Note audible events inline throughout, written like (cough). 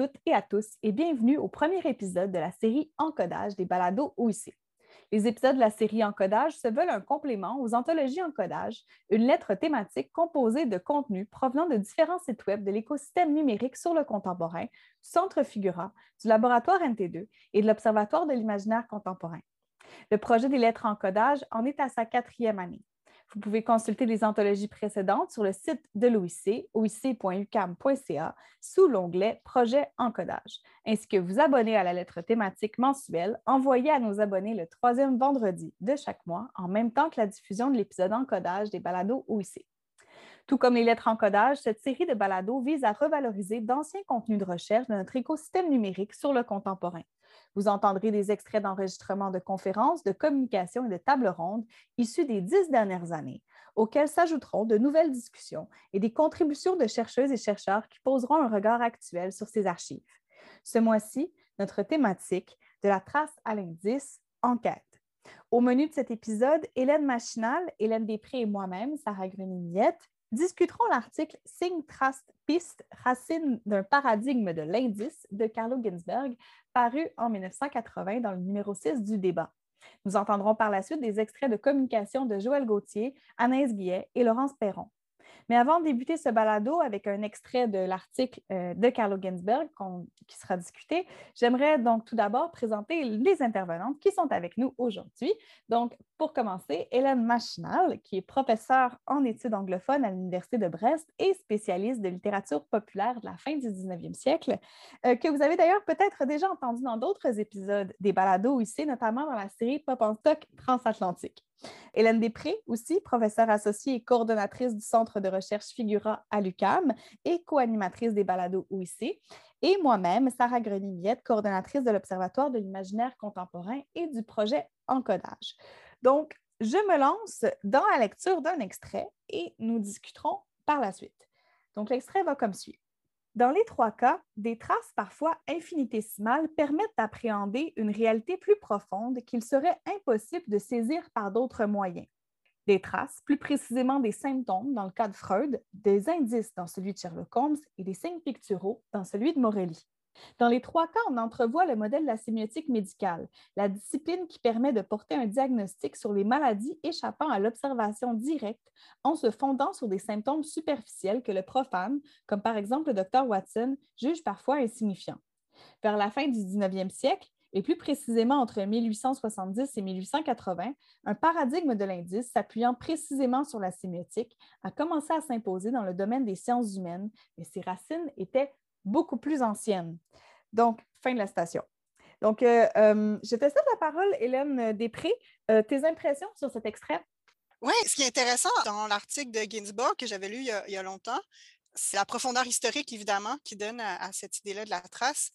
Toutes et à tous et bienvenue au premier épisode de la série Encodage des balados OIC. Les épisodes de la série Encodage se veulent un complément aux anthologies Encodage, une lettre thématique composée de contenus provenant de différents sites web de l'écosystème numérique sur le contemporain, du Centre Figura, du laboratoire NT2 et de l'Observatoire de l'imaginaire contemporain. Le projet des lettres Encodage en est à sa quatrième année. Vous pouvez consulter les anthologies précédentes sur le site de l'OIC, oic.ucam.ca, sous l'onglet Projet encodage, ainsi que vous abonner à la lettre thématique mensuelle envoyée à nos abonnés le troisième vendredi de chaque mois, en même temps que la diffusion de l'épisode encodage des balados OIC. Tout comme les lettres encodage, cette série de balados vise à revaloriser d'anciens contenus de recherche de notre écosystème numérique sur le contemporain. Vous entendrez des extraits d'enregistrements de conférences, de communications et de tables rondes issus des dix dernières années, auxquels s'ajouteront de nouvelles discussions et des contributions de chercheuses et chercheurs qui poseront un regard actuel sur ces archives. Ce mois-ci, notre thématique de la trace à l'indice, enquête. Au menu de cet épisode, Hélène Machinal, Hélène Després et moi-même, Sarah Grenier-Miette, discuterons l'article Signe, trace, piste, racine d'un paradigme de l'indice de Carlo Ginsberg, paru en 1980 dans le numéro 6 du débat. Nous entendrons par la suite des extraits de communication de Joël Gauthier, Anaïs Guillet et Laurence Perron. Mais avant de débuter ce balado avec un extrait de l'article euh, de Carlo Ginsberg qui sera discuté, j'aimerais donc tout d'abord présenter les intervenantes qui sont avec nous aujourd'hui. Donc, pour commencer, Hélène Machinal, qui est professeure en études anglophones à l'Université de Brest et spécialiste de littérature populaire de la fin du 19e siècle, euh, que vous avez d'ailleurs peut-être déjà entendu dans d'autres épisodes des balados ici, notamment dans la série Pop en stock transatlantique. Hélène Després, aussi professeure associée et coordonnatrice du Centre de recherche Figura à l'UCAM et co-animatrice des balados OIC. Et moi-même, Sarah Grenier-Miette, coordonnatrice de l'Observatoire de l'imaginaire contemporain et du projet Encodage. Donc, je me lance dans la lecture d'un extrait et nous discuterons par la suite. Donc, l'extrait va comme suit. Dans les trois cas, des traces parfois infinitésimales permettent d'appréhender une réalité plus profonde qu'il serait impossible de saisir par d'autres moyens. Des traces, plus précisément des symptômes dans le cas de Freud, des indices dans celui de Sherlock Holmes et des signes picturaux dans celui de Morelli. Dans les trois cas, on entrevoit le modèle de la sémiotique médicale, la discipline qui permet de porter un diagnostic sur les maladies échappant à l'observation directe en se fondant sur des symptômes superficiels que le profane, comme par exemple le docteur Watson, juge parfois insignifiants. Vers la fin du 19e siècle, et plus précisément entre 1870 et 1880, un paradigme de l'indice s'appuyant précisément sur la sémiotique a commencé à s'imposer dans le domaine des sciences humaines, mais ses racines étaient beaucoup plus ancienne. Donc, fin de la station. Donc, euh, euh, je te cède la parole, Hélène Després. Euh, tes impressions sur cet extrait? Oui, ce qui est intéressant dans l'article de Ginsburg que j'avais lu il y, a, longtemps, c'est la profondeur historique, évidemment, qui donne à, cette idée-là de la trace.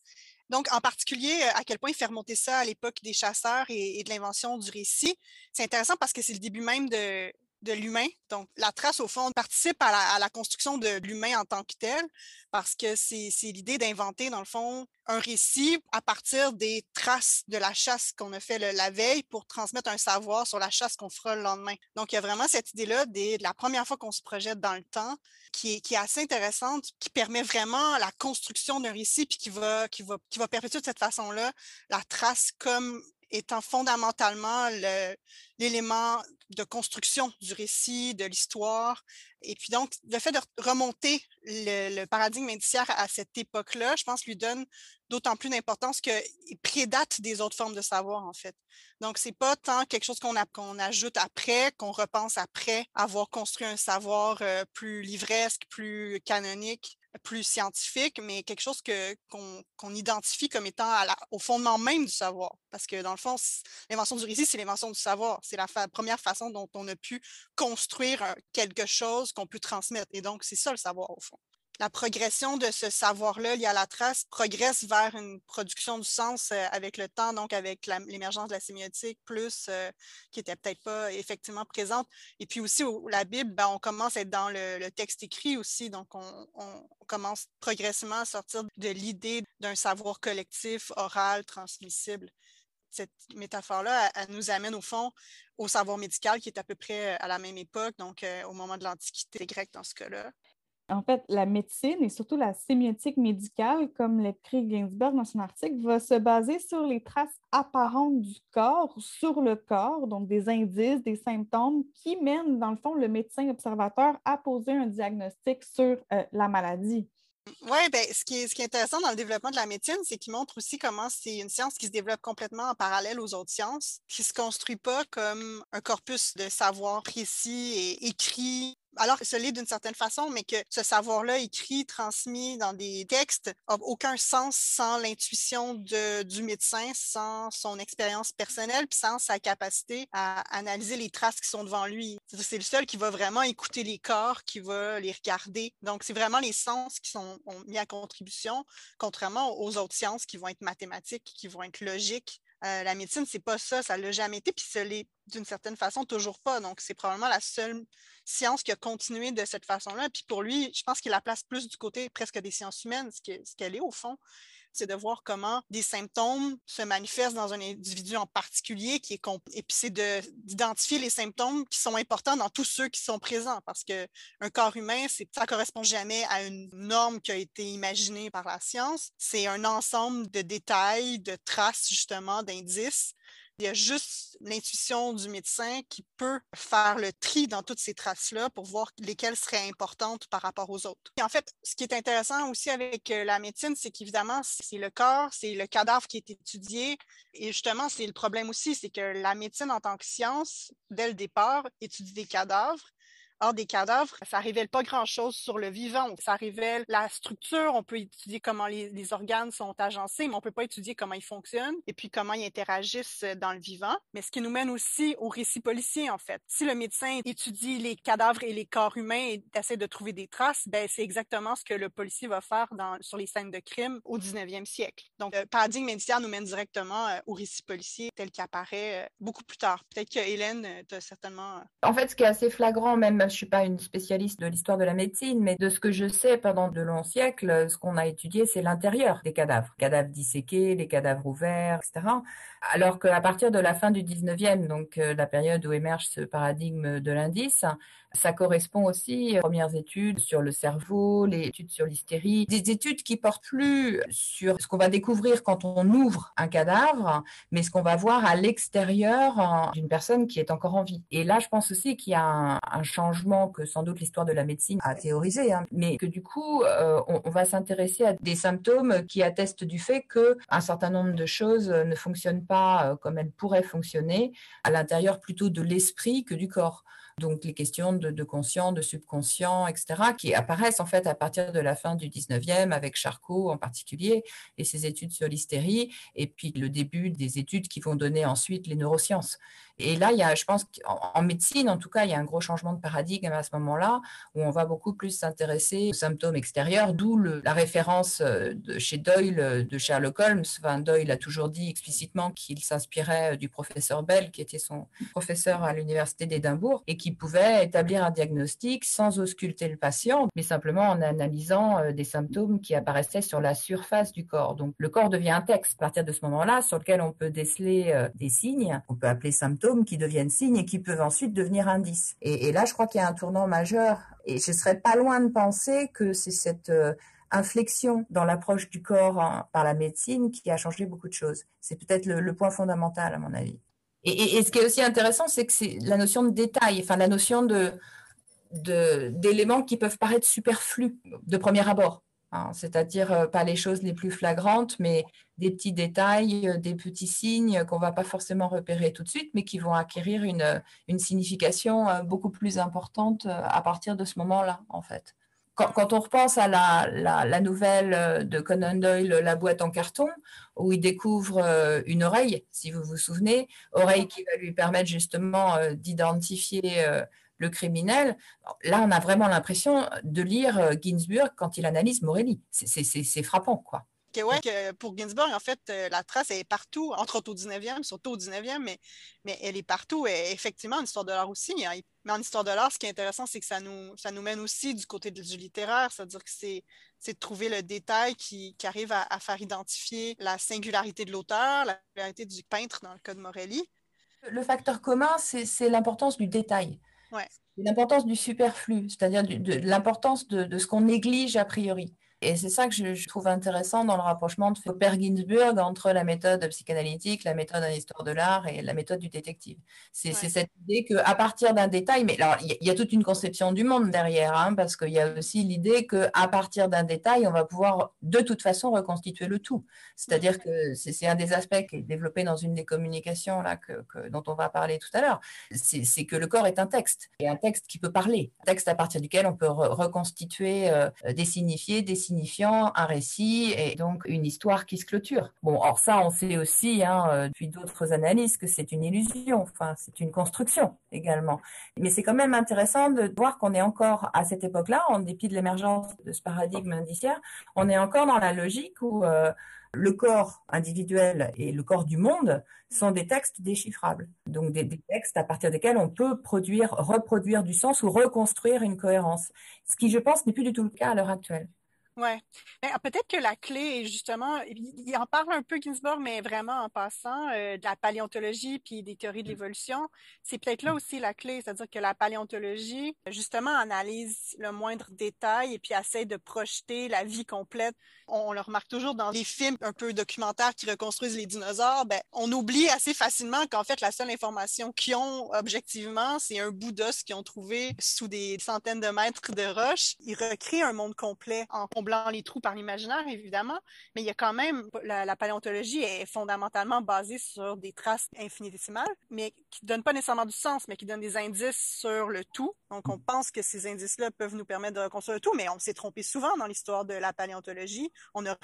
Donc, en particulier, à quel point il fait remonter ça à l'époque des chasseurs et de l'invention du récit. C'est intéressant parce que c'est le début même de, de l'humain. Donc, la trace, au fond, participe à la, construction de l'humain en tant que tel, parce que c'est l'idée d'inventer, dans le fond, un récit à partir des traces de la chasse qu'on a fait la veille pour transmettre un savoir sur la chasse qu'on fera le lendemain. Donc, il y a vraiment cette idée-là de la première fois qu'on se projette dans le temps, qui est, qui est assez intéressante, qui permet vraiment la construction d'un récit, puis qui va, qui, va, qui va perpétuer de cette façon-là la trace comme étant fondamentalement l'élément de construction du récit, de l'histoire. Et puis donc, le fait de remonter le, paradigme indiciaire à cette époque-là, je pense, lui donne d'autant plus d'importance qu'il prédate des autres formes de savoir, en fait. Donc, c'est pas tant quelque chose qu'on ajoute après, qu'on repense après avoir construit un savoir euh, plus livresque, plus canonique, plus scientifique, mais quelque chose que, qu'on, identifie comme étant au fondement même du savoir. Parce que dans le fond, l'invention du récit, c'est l'invention du savoir. C'est la première façon dont on a pu construire quelque chose qu'on peut transmettre. Et donc, c'est ça le savoir au fond. La progression de ce savoir-là lié à la trace progresse vers une production du sens euh, avec le temps, donc avec l'émergence de la sémiotique plus, euh, qui n'était peut-être pas effectivement présente. Et puis aussi, la Bible, ben, on commence à être dans le, texte écrit aussi, donc on, commence progressivement à sortir de l'idée d'un savoir collectif, oral, transmissible. Cette métaphore-là, elle, nous amène au fond au savoir médical qui est à peu près à la même époque, donc au moment de l'Antiquité grecque dans ce cas-là. En fait, la médecine et surtout la sémiotique médicale, comme l'écrit Ginsberg dans son article, va se baser sur les traces apparentes du corps, sur le corps, donc des indices, des symptômes qui mènent, dans le fond, le médecin observateur à poser un diagnostic sur euh, la maladie. Oui, ben, ce, qui est, ce qui est intéressant dans le développement de la médecine, c'est qu'il montre aussi comment c'est une science qui se développe complètement en parallèle aux autres sciences, qui ne se construit pas comme un corpus de savoir précis et écrit alors se lit d'une certaine façon, mais que ce savoir-là écrit, transmis dans des textes, n'a aucun sens sans l'intuition du médecin, sans son expérience personnelle, puis sans sa capacité à analyser les traces qui sont devant lui. C'est le seul qui va vraiment écouter les corps, qui va les regarder. Donc, c'est vraiment les sens qui sont mis à contribution, contrairement aux autres sciences qui vont être mathématiques, qui vont être logiques, euh, la médecine, c'est pas ça, ça l'a jamais été, puis ce l'est d'une certaine façon toujours pas. Donc, c'est probablement la seule science qui a continué de cette façon-là. Puis pour lui, je pense qu'il la place plus du côté presque des sciences humaines, ce qu'elle est au fond c'est de voir comment des symptômes se manifestent dans un individu en particulier qui est et puis c'est d'identifier les symptômes qui sont importants dans tous ceux qui sont présents parce que un corps humain c'est ça correspond jamais à une norme qui a été imaginée par la science. C'est un ensemble de détails de traces justement d'indices il y a juste l'intuition du médecin qui peut faire le tri dans toutes ces traces-là pour voir lesquelles seraient importantes par rapport aux autres. Et en fait, ce qui est intéressant aussi avec euh, la médecine, c'est qu'évidemment, c'est le corps, c'est le cadavre qui est étudié. Et justement, c'est le problème aussi, c'est que la médecine en tant que science, dès le départ, étudie des cadavres Or, des cadavres, ça révèle pas grand-chose sur le vivant. Ça révèle la structure, on peut étudier comment les, organes sont agencés, mais on peut pas étudier comment ils fonctionnent et puis comment ils interagissent dans le vivant. Mais ce qui nous mène aussi au récit policier, en fait. Si le médecin étudie les cadavres et les corps humains et essaie de trouver des traces, ben c'est exactement ce que le policier va faire sur les scènes de crime au 19e siècle. Donc, le paradigme médical nous mène directement euh, au récit policier tel qu'il apparaît euh, beaucoup plus tard. Peut-être que Hélène, euh, tu as certainement... En fait, ce qui est assez flagrant, même je suis pas une spécialiste de l'histoire de la médecine, mais de ce que je sais pendant de longs siècles, ce qu'on a étudié, c'est l'intérieur des cadavres, cadavres disséqués, les cadavres ouverts, etc. Alors qu'à partir de la fin du 19e, donc euh, la période où émerge ce paradigme de l'indice, ça correspond aussi aux premières études sur le cerveau, les études sur l'hystérie, des études qui portent plus sur ce qu'on va découvrir quand on ouvre un cadavre, mais ce qu'on va voir à l'extérieur d'une personne qui est encore en vie. Et là, je pense aussi qu'il y a un, changement que sans doute l'histoire de la médecine a théorisé, hein, mais que du coup, euh, on, on, va s'intéresser à des symptômes qui attestent du fait que un certain nombre de choses ne fonctionnent pas euh, comme elles pourraient fonctionner à l'intérieur plutôt de l'esprit que du corps donc les questions de, conscient, de subconscient, etc., qui apparaissent en fait à partir de la fin du 19e avec Charcot en particulier et ses études sur l'hystérie, et puis le début des études qui vont donner ensuite les neurosciences. Et là, il y a, je pense qu'en médecine, en tout cas, il y a un gros changement de paradigme à ce moment-là, où on va beaucoup plus s'intéresser aux symptômes extérieurs, d'où la référence euh, de chez Doyle euh, de Sherlock Holmes. Enfin, Doyle a toujours dit explicitement qu'il s'inspirait euh, du professeur Bell, qui était son professeur à l'université d'Édimbourg, et qui pouvait établir un diagnostic sans ausculter le patient, mais simplement en analysant des symptômes qui apparaissaient sur la surface du corps. Donc, le corps devient un texte à partir de ce moment-là, sur lequel on peut déceler des signes, on peut appeler symptômes qui deviennent signes et qui peuvent ensuite devenir indices. Et, là, je crois qu'il y a un tournant majeur. Et je serais pas loin de penser que c'est cette euh, inflexion dans l'approche du corps par la médecine qui a changé beaucoup de choses. C'est peut-être le, point fondamental, à mon avis. Et, ce qui est aussi intéressant, c'est que c'est la notion de détail, enfin la notion d'éléments qui peuvent paraître superflus de premier abord. Hein, c'est-à-dire euh, pas les choses les plus flagrantes, mais des petits détails, euh, des petits signes qu'on ne va pas forcément repérer tout de suite, mais qui vont acquérir une, euh, signification beaucoup plus importante à partir de ce moment-là, en fait. Quand, on repense à la, nouvelle de Conan Doyle, La boîte en carton, où il découvre une oreille, si vous vous souvenez, oreille qui va lui permettre justement d'identifier le criminel. Là, on a vraiment l'impression de lire euh, Ginsburg quand il analyse Morelli. C'est frappant, quoi. Ouais, que pour Ginsburg, en fait, euh, la trace est partout, entre autres au 19e, surtout au 19e, mais, mais elle est partout. Et effectivement, en histoire de l'art aussi. Mais en histoire de l'art, ce qui est intéressant, c'est que ça nous, ça nous mène aussi du côté du littéraire, c'est-à-dire que c'est de trouver le détail qui, qui arrive à, à, faire identifier la singularité de l'auteur, la singularité du peintre dans le cas de Morelli. Le facteur commun, c'est l'importance du détail. Ouais. L'importance du superflu, c'est-à-dire l'importance de, de, ce qu'on néglige a priori. Et c'est ça que je, trouve intéressant dans le rapprochement de Popper Ginsburg entre la méthode psychanalytique, la méthode en histoire de l'art et la méthode du détective. C'est cette idée qu'à partir d'un détail, mais alors il y, a toute une conception du monde derrière, hein, parce qu'il y a aussi l'idée qu'à partir d'un détail, on va pouvoir de toute façon reconstituer le tout. C'est-à-dire que c'est un des aspects qui est développé dans une des communications là, que, dont on va parler tout à l'heure. C'est que le corps est un texte, et un texte qui peut parler, un texte à partir duquel on peut reconstituer euh, des signifiés, des signifiant un récit et donc une histoire qui se clôture. Bon, or ça, on sait aussi hein, euh, depuis d'autres analyses que c'est une illusion, enfin c'est une construction également. Mais c'est quand même intéressant de voir qu'on est encore à cette époque-là, en dépit de l'émergence de ce paradigme indiciaire, on est encore dans la logique où euh, le corps individuel et le corps du monde sont des textes déchiffrables. Donc des, des, textes à partir desquels on peut produire, reproduire du sens ou reconstruire une cohérence. Ce qui, je pense, n'est plus du tout le cas à l'heure actuelle. Oui. Ah, peut-être que la clé est justement, il en parle un peu Ginsburg, mais vraiment en passant, euh, de la paléontologie puis des théories de mmh. l'évolution. C'est peut-être là mmh. aussi la clé, c'est-à-dire que la paléontologie, justement, analyse le moindre détail et puis essaie de projeter la vie complète. On, le remarque toujours dans les films un peu documentaires qui reconstruisent les dinosaures, ben, on oublie assez facilement qu'en fait, la seule information qu'ils ont objectivement, c'est un bout d'os qu'ils ont trouvé sous des centaines de mètres de roches. Ils recréent un monde complet en blanc les trous par l'imaginaire, évidemment, mais il y a quand même, la, paléontologie est fondamentalement basée sur des traces infinitésimales, mais qui ne donnent pas nécessairement du sens, mais qui donnent des indices sur le tout. Donc, on pense que ces indices-là peuvent nous permettre de reconstruire le tout, mais on s'est trompé souvent dans l'histoire de la paléontologie. On a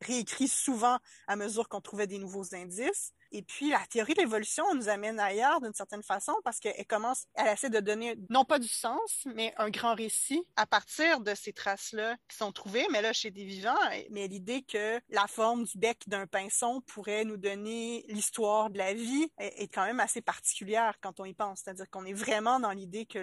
réécrit souvent à mesure qu'on trouvait des nouveaux indices. Et puis, la théorie de l'évolution nous amène ailleurs d'une certaine façon parce qu'elle commence, elle essaie de donner non pas du sens, mais un grand récit à partir de ces traces-là qui sont trouvées, mais là, chez des vivants. Mais l'idée que la forme du bec d'un pinson pourrait nous donner l'histoire de la vie est quand même assez particulière quand on y pense. C'est-à-dire qu'on est vraiment dans l'idée que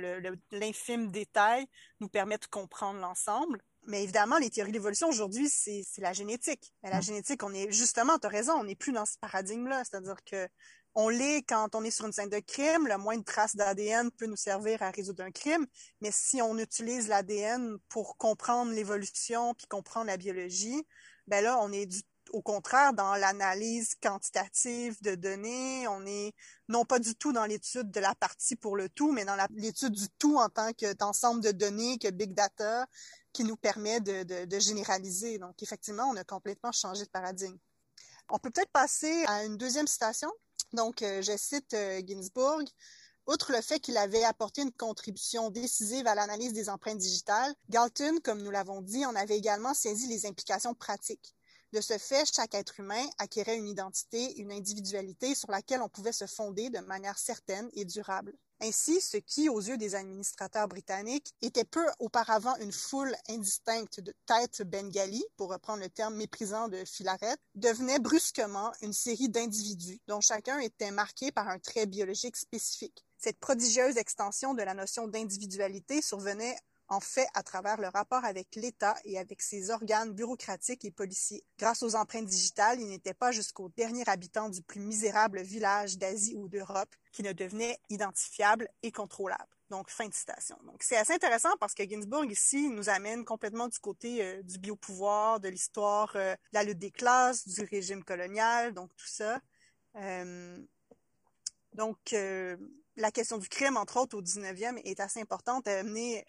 l'infime détail nous permet de comprendre l'ensemble. Mais évidemment, les théories d'évolution aujourd'hui, c'est la génétique. Mais la mm. génétique, on est justement, tu as raison, on n'est plus dans ce paradigme-là. C'est-à-dire que on l'est quand on est sur une scène de crime, le moins de traces d'ADN peut nous servir à résoudre un crime, mais si on utilise l'ADN pour comprendre l'évolution puis comprendre la biologie, ben là, on est du au contraire, dans l'analyse quantitative de données, on est non pas du tout dans l'étude de la partie pour le tout, mais dans l'étude du tout en tant qu'ensemble de données, que big data, qui nous permet de, généraliser. Donc, effectivement, on a complètement changé de paradigme. On peut peut-être passer à une deuxième citation. Donc, euh, je cite euh, Ginsburg. Outre le fait qu'il avait apporté une contribution décisive à l'analyse des empreintes digitales, Galton, comme nous l'avons dit, en avait également saisi les implications pratiques. De ce fait, chaque être humain acquérait une identité, une individualité sur laquelle on pouvait se fonder de manière certaine et durable. Ainsi, ce qui, aux yeux des administrateurs britanniques, était peu auparavant une foule indistincte de têtes bengali, pour reprendre le terme méprisant de Philaret, devenait brusquement une série d'individus dont chacun était marqué par un trait biologique spécifique. Cette prodigieuse extension de la notion d'individualité survenait en fait à travers le rapport avec l'État et avec ses organes bureaucratiques et policiers. Grâce aux empreintes digitales, il n'était pas jusqu'au dernier habitant du plus misérable village d'Asie ou d'Europe qui ne devenait identifiable et contrôlable. Donc, fin de citation. Donc, c'est assez intéressant parce que Ginsburg, ici, nous amène complètement du côté euh, du biopouvoir, de l'histoire euh, de la lutte des classes, du régime colonial, donc tout ça. Euh, donc, la question du crime, entre autres, au 19e, est assez importante à amener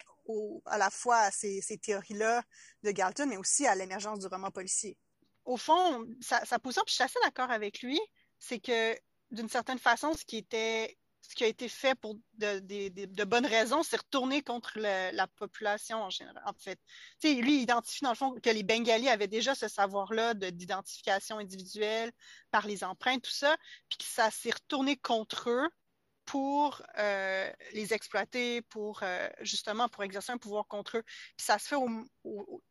à la fois à ces, théories-là de Galton, mais aussi à l'émergence du roman policier. Au fond, sa, sa position, puis je suis assez d'accord avec lui, c'est que d'une certaine façon, ce qui était ce qui a été fait pour de, bonnes raisons, c'est retourner contre la population en général. En fait, lui, il identifie dans le fond que les Bengalis avaient déjà ce savoir-là d'identification individuelle par les empreintes, tout ça, puis que ça s'est retourné contre eux pour euh, les exploiter, pour euh, justement pour exercer un pouvoir contre eux. Puis ça se fait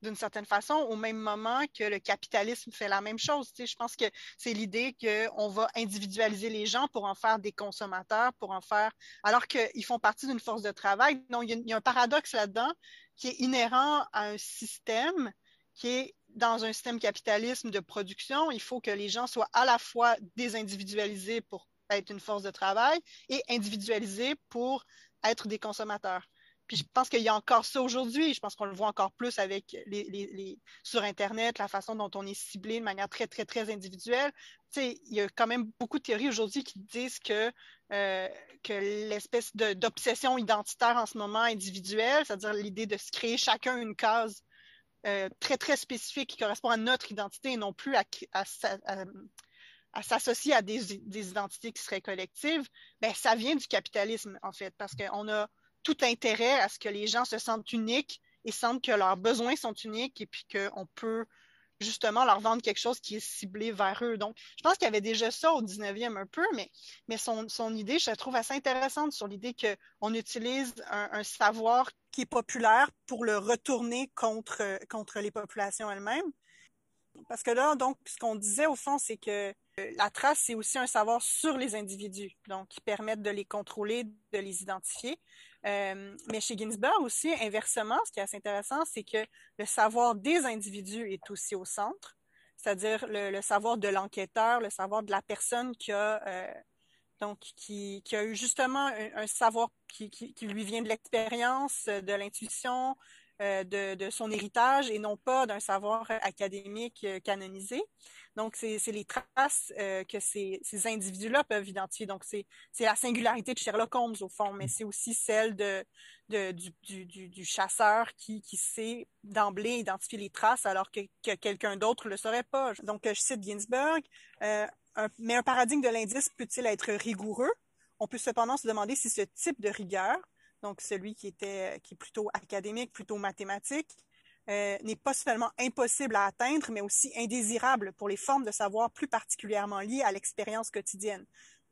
d'une certaine façon au même moment que le capitalisme fait la même chose. Tu sais, je pense que c'est l'idée qu'on va individualiser les gens pour en faire des consommateurs, pour en faire, alors qu'ils font partie d'une force de travail. Donc, il y, a, un paradoxe là-dedans qui est inhérent à un système qui est dans un système capitalisme de production, il faut que les gens soient à la fois désindividualisés pour être une force de travail et individualisé pour être des consommateurs. Puis je pense qu'il y a encore ça aujourd'hui. Je pense qu'on le voit encore plus avec les, sur Internet, la façon dont on est ciblé de manière très, très, très individuelle. Tu sais, il y a quand même beaucoup de théories aujourd'hui qui disent que, euh, que l'espèce d'obsession identitaire en ce moment individuelle, c'est-à-dire l'idée de se créer chacun une case euh, très, très spécifique qui correspond à notre identité et non plus à s'associer à des, identités qui seraient collectives, ben, ça vient du capitalisme, en fait, parce qu'on a tout intérêt à ce que les gens se sentent uniques et sentent que leurs besoins sont uniques et puis qu'on peut justement leur vendre quelque chose qui est ciblé vers eux. Donc, je pense qu'il y avait déjà ça au 19e un peu, mais, mais son, son idée, je la trouve assez intéressante sur l'idée qu'on utilise un, un, savoir qui est populaire pour le retourner contre, contre les populations elles-mêmes. Parce que là, donc, ce qu'on disait au fond, c'est que la trace, c'est aussi un savoir sur les individus, donc qui permettent de les contrôler, de les identifier. Euh, mais chez Ginsberg aussi, inversement, ce qui est assez intéressant, c'est que le savoir des individus est aussi au centre, c'est-à-dire le, savoir de l'enquêteur, le savoir de la personne qui a euh, donc qui, a eu justement un, savoir qui, lui vient de l'expérience, de l'intuition, euh, de, de, son héritage et non pas d'un savoir académique euh, canonisé. Donc, c'est les traces euh, que ces, individus-là peuvent identifier. Donc, c'est la singularité de Sherlock Holmes, au fond, mais c'est aussi celle du, chasseur qui, sait d'emblée identifier les traces alors que, que quelqu'un d'autre le saurait pas. Donc, je cite Ginsberg, euh, mais un paradigme de l'indice peut-il être rigoureux? On peut cependant se demander si ce type de rigueur donc celui qui était qui est plutôt académique, plutôt mathématique, euh, n'est pas seulement impossible à atteindre, mais aussi indésirable pour les formes de savoir plus particulièrement liées à l'expérience quotidienne,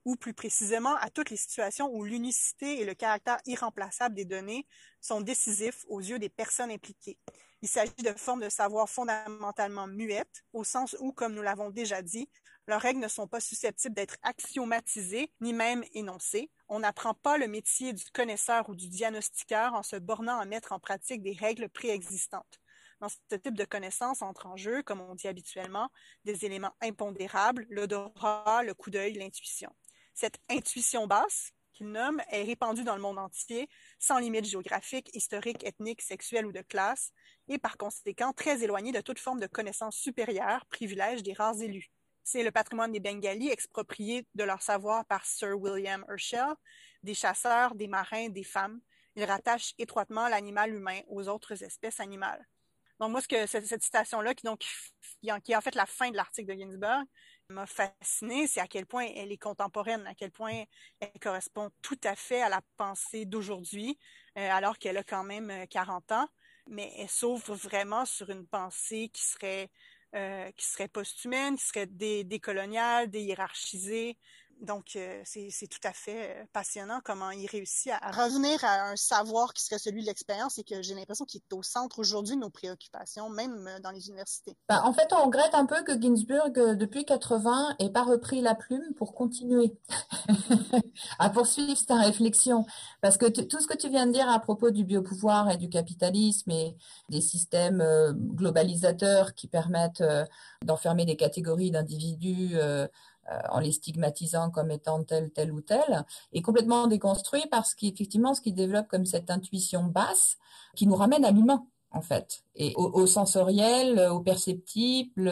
ou plus précisément à toutes les situations où l'unicité et le caractère irremplaçable des données sont décisifs aux yeux des personnes impliquées. Il s'agit de formes de savoir fondamentalement muettes, au sens où, comme nous l'avons déjà dit, leurs règles ne sont pas susceptibles d'être axiomatisées ni même énoncées. On n'apprend pas le métier du connaisseur ou du diagnostiqueur en se bornant à mettre en pratique des règles préexistantes. Dans ce type de connaissance entre en jeu, comme on dit habituellement, des éléments impondérables, l'odorat, le coup d'œil, l'intuition. Cette intuition basse, qu'il nomme, est répandue dans le monde entier, sans limite géographique, historique, ethnique, sexuelle ou de classe, et par conséquent très éloignée de toute forme de connaissance supérieure, privilège des rares élus. C'est le patrimoine des Bengalis exproprié de leur savoir par Sir William Herschel, des chasseurs, des marins, des femmes. Il rattache étroitement l'animal humain aux autres espèces animales. Donc moi, ce que cette, citation-là, qui donc qui est en fait la fin de l'article de Ginsberg, m'a fasciné, c'est à quel point elle est contemporaine, à quel point elle correspond tout à fait à la pensée d'aujourd'hui, euh, alors qu'elle a quand même 40 euh, ans, mais elle s'ouvre vraiment sur une pensée qui serait euh, qui serait post-humaine, qui serait dé décoloniale, déhiérarchisée. Donc, euh, c'est tout à fait euh, passionnant comment il réussit à, revenir à un savoir qui serait celui de l'expérience et que j'ai l'impression qu'il est au centre aujourd'hui de nos préoccupations, même dans les universités. Bah, en fait, on regrette un peu que Ginsburg, depuis 80, ait pas repris la plume pour continuer (laughs) à poursuivre sa réflexion. Parce que tout ce que tu viens de dire à propos du biopouvoir et du capitalisme et des systèmes euh, globalisateurs qui permettent euh, d'enfermer des catégories d'individus euh, en les stigmatisant comme étant tel, tel ou tel, est complètement déconstruit parce qu'effectivement, ce qui développe comme cette intuition basse qui nous ramène à l'humain en fait, et au, sensoriel, au perceptible,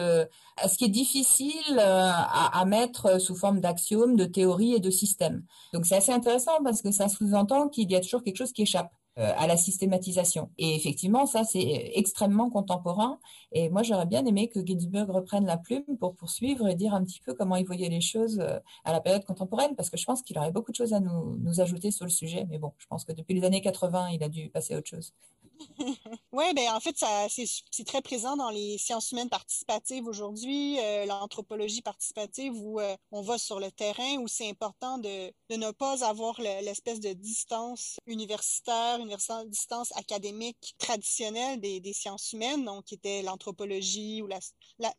à ce qui est difficile à, à mettre sous forme d'axiomes, de théories et de systèmes. Donc c'est assez intéressant parce que ça sous-entend qu'il y a toujours quelque chose qui échappe. Euh, à la systématisation. Et effectivement, ça, c'est extrêmement contemporain. Et moi, j'aurais bien aimé que Ginsburg reprenne la plume pour poursuivre et dire un petit peu comment il voyait les choses euh, à la période contemporaine, parce que je pense qu'il aurait beaucoup de choses à nous, nous ajouter sur le sujet. Mais bon, je pense que depuis les années 80, il a dû passer à autre chose. (laughs) oui, ben en fait, ça c'est très présent dans les sciences humaines participatives aujourd'hui, euh, l'anthropologie participative où euh, on va sur le terrain, où c'est important de, de ne pas avoir l'espèce de distance universitaire, une distance académique traditionnelle des, des sciences humaines, donc qui était l'anthropologie ou la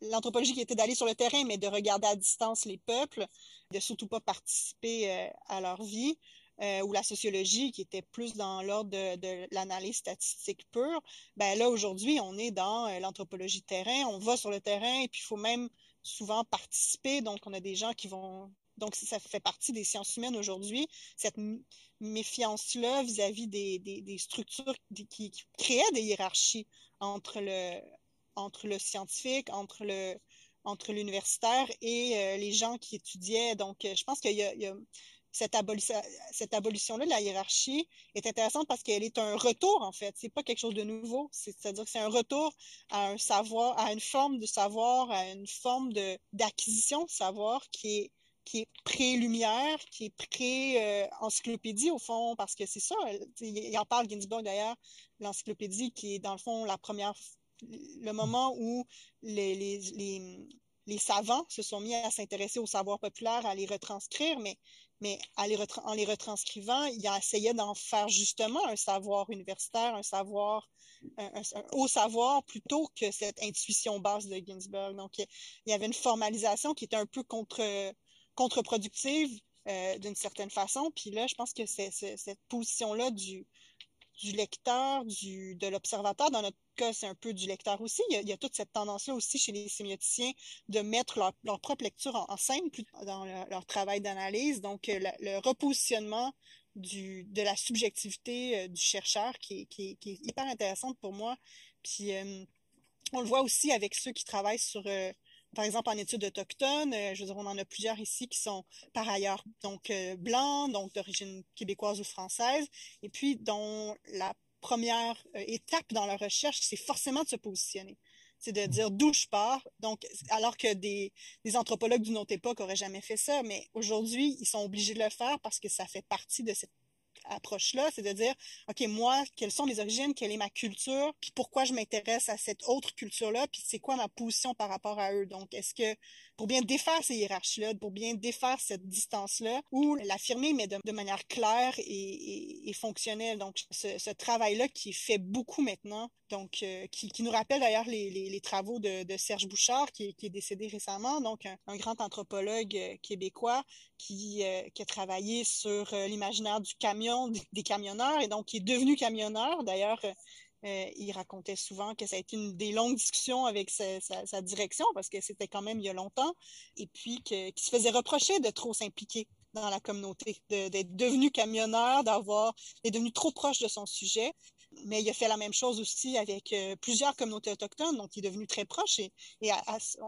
l'anthropologie qui était d'aller sur le terrain, mais de regarder à distance les peuples, de surtout pas participer euh, à leur vie. Euh, ou la sociologie qui était plus dans l'ordre de, l'analyse statistique pure, ben là aujourd'hui on est dans euh, l'anthropologie de terrain, on va sur le terrain et puis il faut même souvent participer, donc on a des gens qui vont donc ça fait partie des sciences humaines aujourd'hui, cette méfiance-là vis-à-vis des, structures qui, créaient des hiérarchies entre le scientifique, entre l'universitaire et euh, les gens qui étudiaient. Donc, je pense qu'il y a, cette, abolition-là de la hiérarchie est intéressante parce qu'elle est un retour, en fait. C'est pas quelque chose de nouveau. C'est-à-dire que c'est un retour à un savoir, à une forme de savoir, à une forme de, d'acquisition de savoir qui est, qui est pré-lumière, qui est pré-encyclopédie, au fond, parce que c'est ça. Il en parle Ginsburg, d'ailleurs, l'encyclopédie qui est, dans le fond, la première, le moment où les, les, les les savants se sont mis à s'intéresser au savoir populaire, à les retranscrire, mais mais en les, retranscrivant, il a essayé d'en faire justement un savoir universitaire, un savoir, un, haut savoir plutôt que cette intuition basse de Ginsberg. Donc, il y avait une formalisation qui était un peu contre, contre-productive euh, d'une certaine façon. Puis là, je pense que c'est cette position-là du, du lecteur, du, de l'observateur. Dans notre cas, c'est un peu du lecteur aussi. Il y a, toute cette tendance-là aussi chez les sémioticiens de mettre leur, propre lecture en, scène dans leur, travail d'analyse. Donc, euh, le, repositionnement du, de la subjectivité euh, du chercheur qui, qui, qui, est hyper intéressante pour moi. Puis, euh, on le voit aussi avec ceux qui travaillent sur par exemple en études autochtones, euh, je veux dire, on en a plusieurs ici qui sont par ailleurs donc euh, blancs, donc d'origine québécoise ou française, et puis dont la première euh, étape dans leur recherche, c'est forcément de se positionner. C'est de dire d'où je pars. Donc, alors que des, des anthropologues d'une autre époque auraient jamais fait ça, mais aujourd'hui, ils sont obligés de le faire parce que ça fait partie de cette approche-là, c'est de dire, OK, moi, quelles sont mes origines, quelle est ma culture, puis pourquoi je m'intéresse à cette autre culture-là, puis c'est quoi ma position par rapport à eux? Donc, est-ce que pour bien défaire ces hiérarchies-là, pour bien défaire cette distance-là, ou l'affirmer, mais de, manière claire et, fonctionnelle. Donc, ce, travail-là qui fait beaucoup maintenant, donc euh, qui, nous rappelle d'ailleurs les, travaux de, Serge Bouchard, qui, est décédé récemment, donc un, grand anthropologue euh, québécois euh, qui a travaillé sur l'imaginaire du camion, des, camionneurs, et donc qui est devenu camionneur. D'ailleurs, euh, il racontait souvent que ça a été une des longues discussions avec sa, direction parce que c'était quand même il y a longtemps et puis qu'il se faisait reprocher de trop s'impliquer dans la communauté, d'être devenu camionneur, d'avoir, d'être devenu trop proche de son sujet mais il a fait la même chose aussi avec euh, plusieurs communautés autochtones, donc il est devenu très proche et,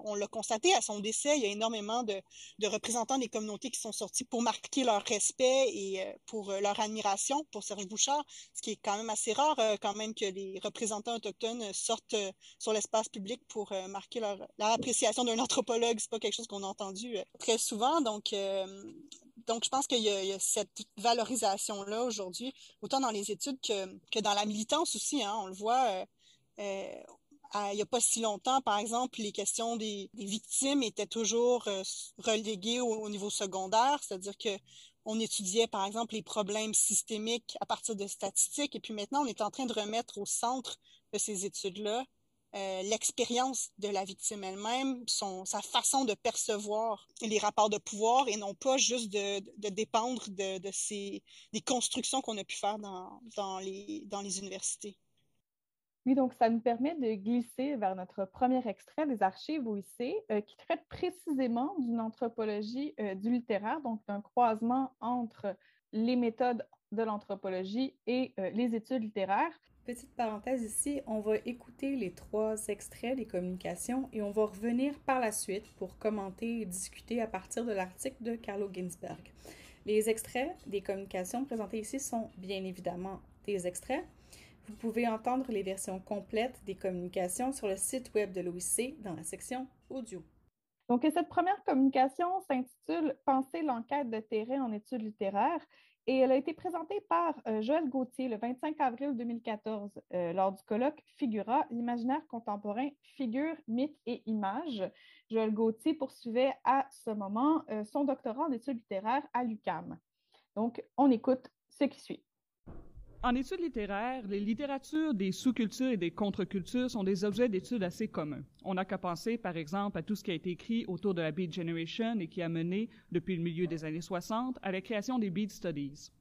on l'a constaté à son décès, il y a énormément de, représentants des communautés qui sont sortis pour marquer leur respect et euh, pour euh, leur admiration pour Serge Bouchard, ce qui est quand même assez rare quand même que les représentants autochtones sortent sur l'espace public pour marquer leur, leur appréciation d'un (laughs) anthropologue, c'est pas quelque chose qu'on a entendu très souvent, donc donc, je pense qu'il y, a cette valorisation-là aujourd'hui, autant dans les études que, dans la militance aussi. Hein, on le voit, euh, euh, il n'y a pas si longtemps, par exemple, les questions des, victimes étaient toujours euh, reléguées au, niveau secondaire, c'est-à-dire que on étudiait, par exemple, les problèmes systémiques à partir de statistiques, et puis maintenant, on est en train de remettre au centre de ces études-là euh, l'expérience de la victime elle-même, sa façon de percevoir les rapports de pouvoir et non pas juste de, dépendre de, ces des constructions qu'on a pu faire dans, dans, les, dans les universités. Oui, donc ça nous permet de glisser vers notre premier extrait des archives OIC euh, qui traite précisément d'une anthropologie euh, du littéraire, donc d'un croisement entre les méthodes de l'anthropologie et les études littéraires. Petite parenthèse ici, on va écouter les trois extraits des communications et on va revenir par la suite pour commenter et discuter à partir de l'article de Carlo Ginsberg. Les extraits des communications présentés ici sont bien évidemment des extraits. Vous pouvez entendre les versions complètes des communications sur le site web de l'OIC dans la section audio. Donc, cette première communication s'intitule Penser l'enquête de terrain en études littéraires et elle a été présentée par euh, Joël Gauthier le 25 avril 2014 euh, lors du colloque Figura, l'imaginaire contemporain, figure, mythe et images. Joël Gauthier poursuivait à ce moment euh, son doctorat en études littéraires à l'UCAM. Donc, on écoute ce qui suit. En études littéraires, les littératures des sous-cultures et des contre-cultures sont des objets d'études assez communs. On n'a qu'à penser, par exemple, à tout ce qui a été écrit autour de la Beat Generation et qui a mené, depuis le milieu des années 60, à la création des Beat Studies.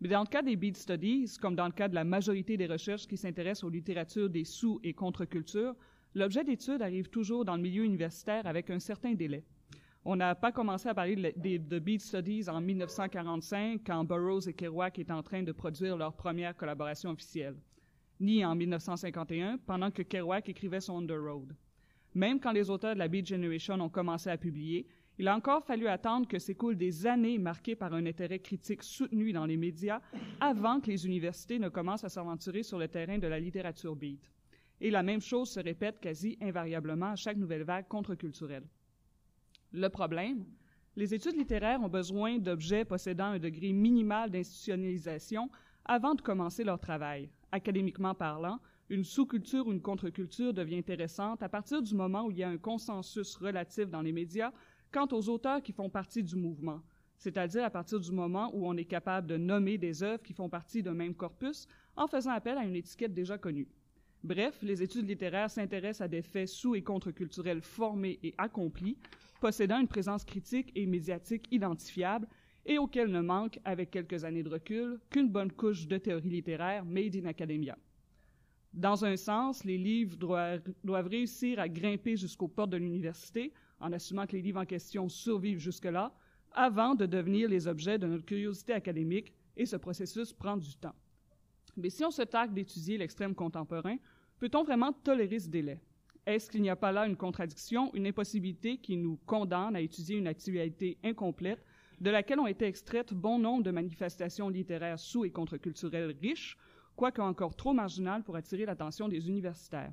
Mais dans le cas des Beat Studies, comme dans le cas de la majorité des recherches qui s'intéressent aux littératures des sous- et contre-cultures, l'objet d'étude arrive toujours dans le milieu universitaire avec un certain délai. On n'a pas commencé à parler de, Beat Studies en 1945, quand Burroughs et Kerouac étaient en train de produire leur première collaboration officielle, ni en 1951, pendant que Kerouac écrivait son On the Road. Même quand les auteurs de la Beat Generation ont commencé à publier, il a encore fallu attendre que s'écoulent des années marquées par un intérêt critique soutenu dans les médias avant que les universités ne commencent à s'aventurer sur le terrain de la littérature beat. Et la même chose se répète quasi invariablement à chaque nouvelle vague contre-culturelle. Le problème, les études littéraires ont besoin d'objets possédant un degré minimal d'institutionnalisation avant de commencer leur travail. Académiquement parlant, une sous-culture ou une contre-culture devient intéressante à partir du moment où il y a un consensus relatif dans les médias quant aux auteurs qui font partie du mouvement, c'est-à-dire à partir du moment où on est capable de nommer des œuvres qui font partie d'un même corpus en faisant appel à une étiquette déjà connue. Bref, les études littéraires s'intéressent à des faits sous- et contre-culturels formés et accomplis, possédant une présence critique et médiatique identifiable et auquel ne manque, avec quelques années de recul, qu'une bonne couche de théorie littéraire made in academia. Dans un sens, les livres doivent, réussir à grimper jusqu'aux portes de l'université, en assumant que les livres en question survivent jusque-là, avant de devenir les objets de notre curiosité académique, et ce processus prend du temps. Mais si on se targue d'étudier l'extrême contemporain, Peut-on vraiment tolérer ce délai? Est-ce qu'il n'y a pas là une contradiction, une impossibilité qui nous condamne à étudier une actualité incomplète de laquelle ont été extraites bon nombre de manifestations littéraires sous- et contre-culturelles riches, quoique encore trop marginales pour attirer l'attention des universitaires?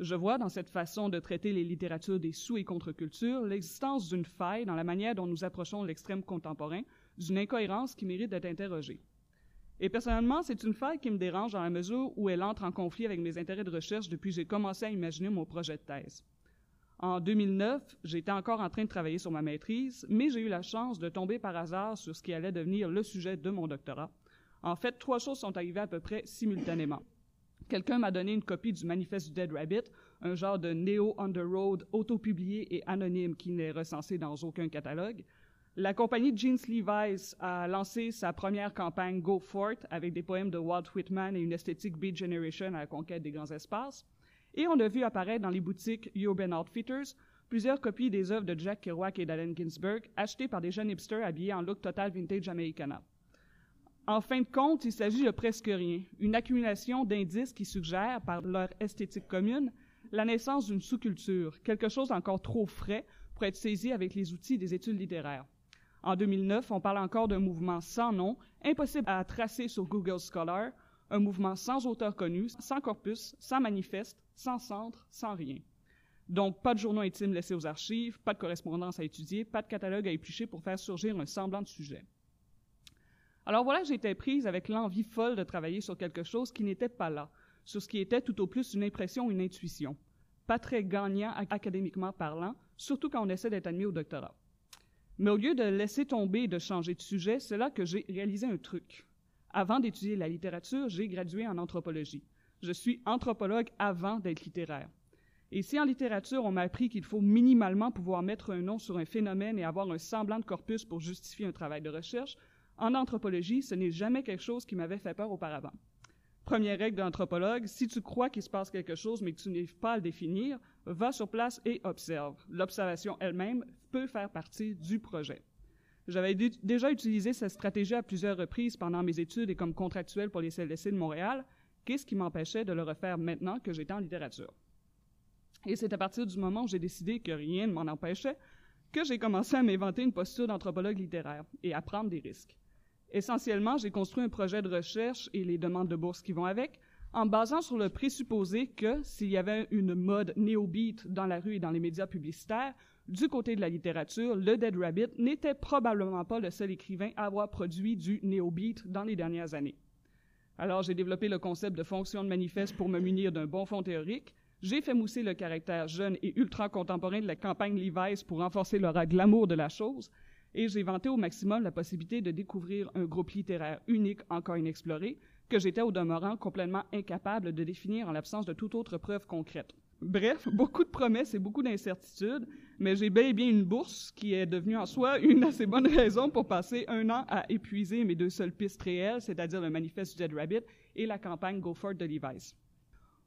Je vois dans cette façon de traiter les littératures des sous- et contre-cultures l'existence d'une faille dans la manière dont nous approchons l'extrême contemporain, d'une incohérence qui mérite d'être interrogée. Et personnellement, c'est une faille qui me dérange dans la mesure où elle entre en conflit avec mes intérêts de recherche depuis que j'ai commencé à imaginer mon projet de thèse. En 2009, j'étais encore en train de travailler sur ma maîtrise, mais j'ai eu la chance de tomber par hasard sur ce qui allait devenir le sujet de mon doctorat. En fait, trois choses sont arrivées à peu près simultanément. Quelqu'un m'a donné une copie du manifeste du Dead Rabbit, un genre de néo-underroad auto-publié et anonyme qui n'est recensé dans aucun catalogue. La compagnie Jeans Levi's a lancé sa première campagne Go Fort avec des poèmes de Walt Whitman et une esthétique Beat Generation à la conquête des grands espaces. Et on a vu apparaître dans les boutiques Urban Outfitters plusieurs copies des œuvres de Jack Kerouac et d'Allen Ginsberg achetées par des jeunes hipsters habillés en look total vintage americana. En fin de compte, il s'agit de presque rien, une accumulation d'indices qui suggèrent, par leur esthétique commune, la naissance d'une sous-culture, quelque chose d'encore trop frais pour être saisi avec les outils des études littéraires. En 2009, on parle encore d'un mouvement sans nom, impossible à tracer sur Google Scholar, un mouvement sans auteur connu, sans corpus, sans manifeste, sans centre, sans rien. Donc, pas de journaux intimes laissés aux archives, pas de correspondance à étudier, pas de catalogue à éplucher pour faire surgir un semblant de sujet. Alors voilà, j'étais prise avec l'envie folle de travailler sur quelque chose qui n'était pas là, sur ce qui était tout au plus une impression, une intuition. Pas très gagnant académiquement parlant, surtout quand on essaie d'être admis au doctorat. Mais au lieu de laisser tomber et de changer de sujet, c'est là que j'ai réalisé un truc. Avant d'étudier la littérature, j'ai gradué en anthropologie. Je suis anthropologue avant d'être littéraire. Et si en littérature, on m'a appris qu'il faut minimalement pouvoir mettre un nom sur un phénomène et avoir un semblant de corpus pour justifier un travail de recherche, en anthropologie, ce n'est jamais quelque chose qui m'avait fait peur auparavant. Première règle d'anthropologue, si tu crois qu'il se passe quelque chose mais que tu n'arrives pas à le définir, va sur place et observe. L'observation elle-même peut faire partie du projet. J'avais déjà utilisé cette stratégie à plusieurs reprises pendant mes études et comme contractuel pour les CLSC de Montréal. Qu'est-ce qui m'empêchait de le refaire maintenant que j'étais en littérature? Et c'est à partir du moment où j'ai décidé que rien ne m'en empêchait que j'ai commencé à m'inventer une posture d'anthropologue littéraire et à prendre des risques. Essentiellement, j'ai construit un projet de recherche et les demandes de bourse qui vont avec, en basant sur le présupposé que s'il y avait une mode néo-beat dans la rue et dans les médias publicitaires, du côté de la littérature, le Dead Rabbit n'était probablement pas le seul écrivain à avoir produit du néo-beat dans les dernières années. Alors j'ai développé le concept de fonction de manifeste pour me munir d'un bon fond théorique, j'ai fait mousser le caractère jeune et ultra contemporain de la campagne Levi's pour renforcer l'aura glamour de la chose, et j'ai vanté au maximum la possibilité de découvrir un groupe littéraire unique encore inexploré, que j'étais au demeurant complètement incapable de définir en l'absence de toute autre preuve concrète. Bref, (laughs) beaucoup de promesses et beaucoup d'incertitudes, mais j'ai bel et bien une bourse qui est devenue en soi une assez bonne (laughs) raison pour passer un an à épuiser mes deux seules pistes réelles, c'est-à-dire le manifeste du Dead Rabbit et la campagne Go For de Levi's.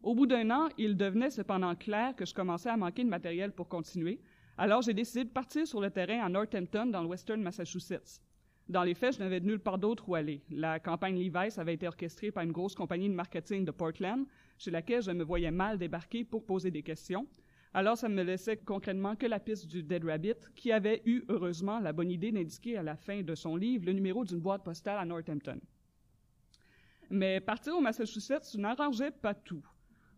Au bout d'un an, il devenait cependant clair que je commençais à manquer de matériel pour continuer, alors j'ai décidé de partir sur le terrain à Northampton, dans le Western Massachusetts. Dans les faits, je n'avais nulle part d'autre où aller. La campagne Levi's avait été orchestrée par une grosse compagnie de marketing de Portland, chez laquelle je me voyais mal débarquer pour poser des questions. Alors, ça me laissait concrètement que la piste du Dead Rabbit, qui avait eu, heureusement, la bonne idée d'indiquer à la fin de son livre le numéro d'une boîte postale à Northampton. Mais partir au Massachusetts n'arrangeait pas tout.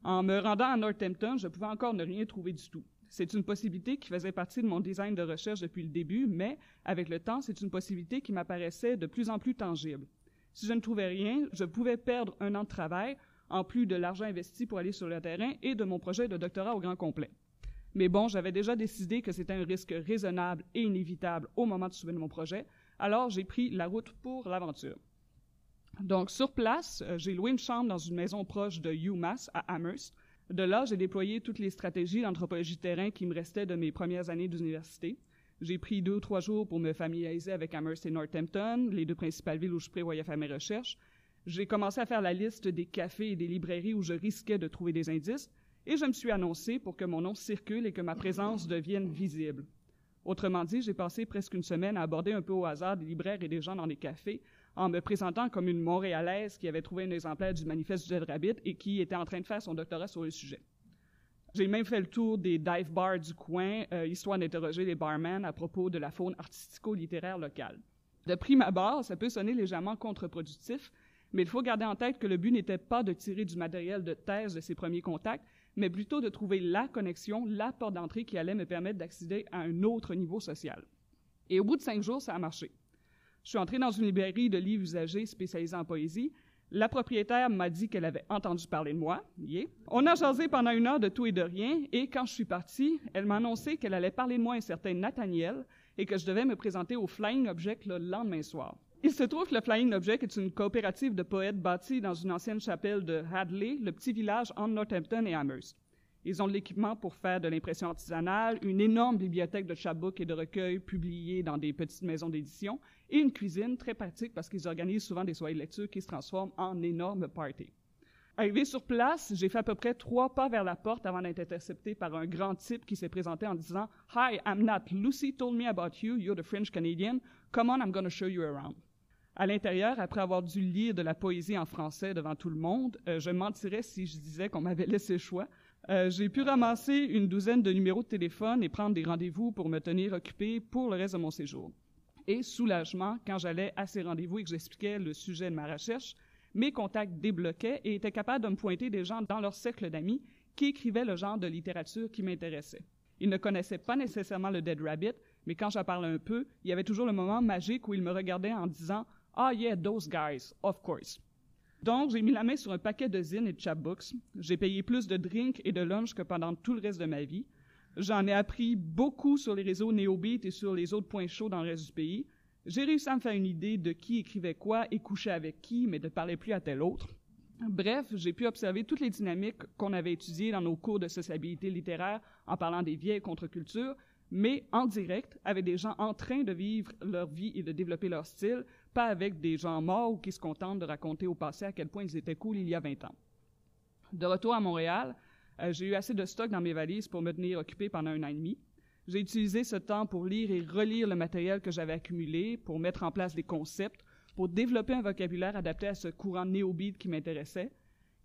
En me rendant à Northampton, je pouvais encore ne rien trouver du tout. C'est une possibilité qui faisait partie de mon design de recherche depuis le début, mais avec le temps, c'est une possibilité qui m'apparaissait de plus en plus tangible. Si je ne trouvais rien, je pouvais perdre un an de travail, en plus de l'argent investi pour aller sur le terrain et de mon projet de doctorat au grand complet. Mais bon, j'avais déjà décidé que c'était un risque raisonnable et inévitable au moment de soumettre mon projet, alors j'ai pris la route pour l'aventure. Donc, sur place, euh, j'ai loué une chambre dans une maison proche de UMass à Amherst. De là, j'ai déployé toutes les stratégies d'anthropologie terrain qui me restaient de mes premières années d'université. J'ai pris deux ou trois jours pour me familiariser avec Amherst et Northampton, les deux principales villes où je prévoyais faire mes recherches. J'ai commencé à faire la liste des cafés et des librairies où je risquais de trouver des indices, et je me suis annoncé pour que mon nom circule et que ma présence devienne visible. Autrement dit, j'ai passé presque une semaine à aborder un peu au hasard des libraires et des gens dans les cafés en me présentant comme une Montréalaise qui avait trouvé un exemplaire du manifeste du Dead Rabbit et qui était en train de faire son doctorat sur le sujet. J'ai même fait le tour des dive bars du coin, euh, histoire d'interroger les barmen à propos de la faune artistico-littéraire locale. De prime abord, ça peut sonner légèrement contre-productif, mais il faut garder en tête que le but n'était pas de tirer du matériel de thèse de ces premiers contacts, mais plutôt de trouver la connexion, la porte d'entrée qui allait me permettre d'accéder à un autre niveau social. Et au bout de cinq jours, ça a marché. Je suis entré dans une librairie de livres usagés spécialisés en poésie. La propriétaire m'a dit qu'elle avait entendu parler de moi. On a jasé pendant une heure de tout et de rien, et quand je suis parti, elle m'a annoncé qu'elle allait parler de moi à un certain Nathaniel et que je devais me présenter au Flying Object le lendemain soir. Il se trouve que le Flying Object est une coopérative de poètes bâtie dans une ancienne chapelle de Hadley, le petit village entre Northampton et Amherst. Ils ont l'équipement pour faire de l'impression artisanale, une énorme bibliothèque de chapbooks et de recueils publiés dans des petites maisons d'édition, et une cuisine très pratique parce qu'ils organisent souvent des soirées de lecture qui se transforment en énormes parties. Arrivé sur place, j'ai fait à peu près trois pas vers la porte avant d'être intercepté par un grand type qui s'est présenté en disant Hi, I'm Nat. Lucy told me about you. You're the French Canadian. Come on, I'm going to show you around. À l'intérieur, après avoir dû lire de la poésie en français devant tout le monde, euh, je mentirais si je disais qu'on m'avait laissé le choix. Euh, j'ai pu ramasser une douzaine de numéros de téléphone et prendre des rendez-vous pour me tenir occupé pour le reste de mon séjour. Et soulagement, quand j'allais à ces rendez-vous et que j'expliquais le sujet de ma recherche, mes contacts débloquaient et étaient capables de me pointer des gens dans leur cercle d'amis qui écrivaient le genre de littérature qui m'intéressait. Ils ne connaissaient pas nécessairement le Dead Rabbit, mais quand j'en parlais un peu, il y avait toujours le moment magique où ils me regardaient en disant Ah yeah, those guys, of course. Donc, j'ai mis la main sur un paquet de zines et de chapbooks. J'ai payé plus de drinks et de lunch que pendant tout le reste de ma vie. J'en ai appris beaucoup sur les réseaux Neobeat et sur les autres points chauds dans le reste du pays. J'ai réussi à me faire une idée de qui écrivait quoi et couchait avec qui, mais ne parlait plus à tel autre. Bref, j'ai pu observer toutes les dynamiques qu'on avait étudiées dans nos cours de sociabilité littéraire en parlant des vieilles contre-cultures, mais en direct, avec des gens en train de vivre leur vie et de développer leur style, pas avec des gens morts ou qui se contentent de raconter au passé à quel point ils étaient cool il y a 20 ans. De retour à Montréal, euh, j'ai eu assez de stock dans mes valises pour me tenir occupé pendant un an et demi. J'ai utilisé ce temps pour lire et relire le matériel que j'avais accumulé, pour mettre en place des concepts, pour développer un vocabulaire adapté à ce courant néo-beat qui m'intéressait.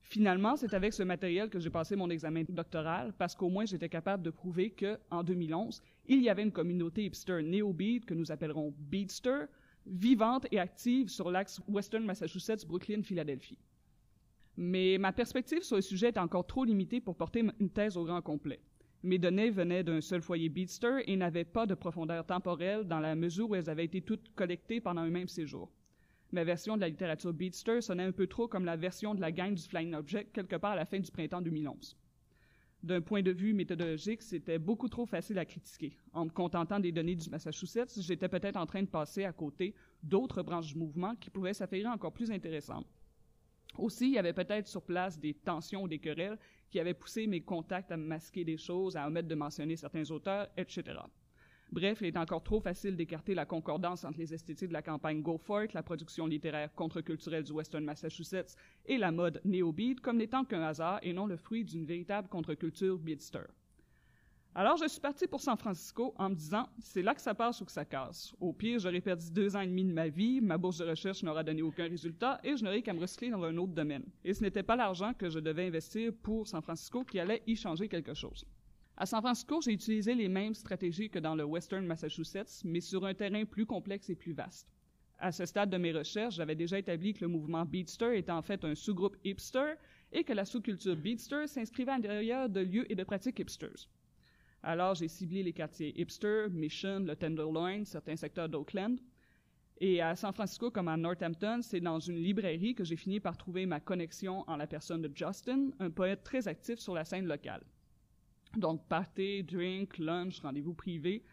Finalement, c'est avec ce matériel que j'ai passé mon examen doctoral, parce qu'au moins j'étais capable de prouver que, en 2011, il y avait une communauté hipster néo-beat que nous appellerons Beatster, vivante et active sur l'axe Western Massachusetts, Brooklyn, Philadelphie. Mais ma perspective sur le sujet est encore trop limitée pour porter une thèse au grand complet. Mes données venaient d'un seul foyer Beatster et n'avaient pas de profondeur temporelle dans la mesure où elles avaient été toutes collectées pendant un même séjour. Ma version de la littérature Beatster sonnait un peu trop comme la version de la gang du Flying Object quelque part à la fin du printemps 2011. D'un point de vue méthodologique, c'était beaucoup trop facile à critiquer. En me contentant des données du Massachusetts, j'étais peut-être en train de passer à côté d'autres branches du mouvement qui pouvaient s'affairer encore plus intéressantes. Aussi, il y avait peut-être sur place des tensions ou des querelles qui avaient poussé mes contacts à masquer des choses, à omettre de mentionner certains auteurs, etc. Bref, il est encore trop facile d'écarter la concordance entre les esthétiques de la campagne Go For la production littéraire contre-culturelle du Western Massachusetts et la mode néo-beat comme n'étant qu'un hasard et non le fruit d'une véritable contre-culture beatster. Alors, je suis parti pour San Francisco en me disant, c'est là que ça passe ou que ça casse. Au pire, j'aurais perdu deux ans et demi de ma vie, ma bourse de recherche n'aura donné aucun résultat et je n'aurais qu'à me recycler dans un autre domaine. Et ce n'était pas l'argent que je devais investir pour San Francisco qui allait y changer quelque chose. À San Francisco, j'ai utilisé les mêmes stratégies que dans le Western Massachusetts, mais sur un terrain plus complexe et plus vaste. À ce stade de mes recherches, j'avais déjà établi que le mouvement Beatster était en fait un sous-groupe hipster et que la sous-culture Beatster s'inscrivait à l'intérieur de lieux et de pratiques hipsters. Alors, j'ai ciblé les quartiers hipster, Mission, le Tenderloin, certains secteurs d'Oakland. Et à San Francisco, comme à Northampton, c'est dans une librairie que j'ai fini par trouver ma connexion en la personne de Justin, un poète très actif sur la scène locale. Donc, party, drink, lunch, rendez-vous privé.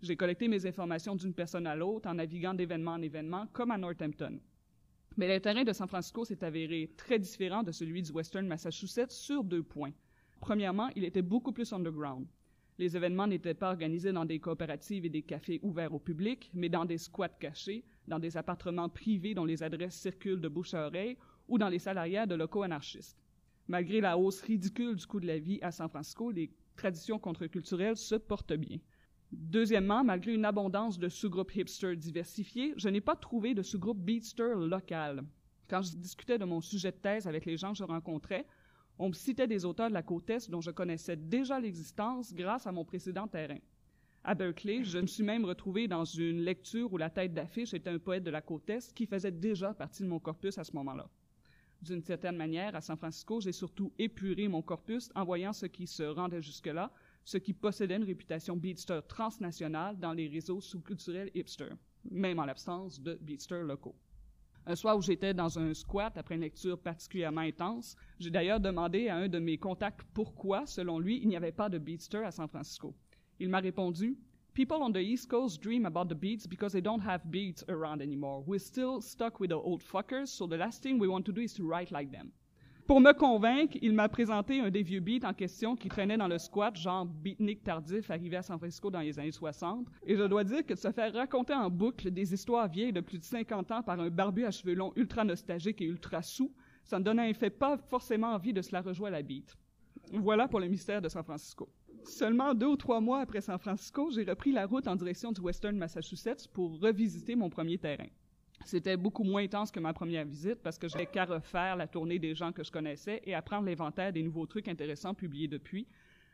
J'ai collecté mes informations d'une personne à l'autre en naviguant d'événement en événement, comme à Northampton. Mais le terrain de San Francisco s'est avéré très différent de celui du Western Massachusetts sur deux points. Premièrement, il était beaucoup plus underground. Les événements n'étaient pas organisés dans des coopératives et des cafés ouverts au public, mais dans des squats cachés, dans des appartements privés dont les adresses circulent de bouche à oreille ou dans les salariats de locaux anarchistes. Malgré la hausse ridicule du coût de la vie à San Francisco, les traditions contre-culturelles se portent bien. Deuxièmement, malgré une abondance de sous-groupes hipsters diversifiés, je n'ai pas trouvé de sous-groupe beatster local. Quand je discutais de mon sujet de thèse avec les gens que je rencontrais, on me citait des auteurs de la côte Est dont je connaissais déjà l'existence grâce à mon précédent terrain. À Berkeley, je me suis même retrouvé dans une lecture où la tête d'affiche était un poète de la côte Est qui faisait déjà partie de mon corpus à ce moment-là. D'une certaine manière, à San Francisco, j'ai surtout épuré mon corpus en voyant ce qui se rendait jusque-là, ce qui possédait une réputation beatster transnationale dans les réseaux sous-culturels hipster, même en l'absence de beatsters locaux. Un soir où j'étais dans un squat après une lecture particulièrement intense, j'ai d'ailleurs demandé à un de mes contacts pourquoi, selon lui, il n'y avait pas de beatster à San Francisco. Il m'a répondu People on the East Coast dream about the beats because they don't have beats around anymore. We're still stuck with the old fuckers, so the last thing we want to do is to write like them. Pour me convaincre, il m'a présenté un des vieux beats en question qui traînait dans le squat, genre beatnik tardif arrivé à San Francisco dans les années 60. Et je dois dire que se faire raconter en boucle des histoires vieilles de plus de 50 ans par un barbu à cheveux longs ultra nostalgique et ultra sous, ça me donnait en fait pas forcément envie de se la rejouer à la beat. Voilà pour le mystère de San Francisco. Seulement deux ou trois mois après San Francisco, j'ai repris la route en direction du Western Massachusetts pour revisiter mon premier terrain. C'était beaucoup moins intense que ma première visite parce que j'avais qu'à refaire la tournée des gens que je connaissais et apprendre l'inventaire des nouveaux trucs intéressants publiés depuis.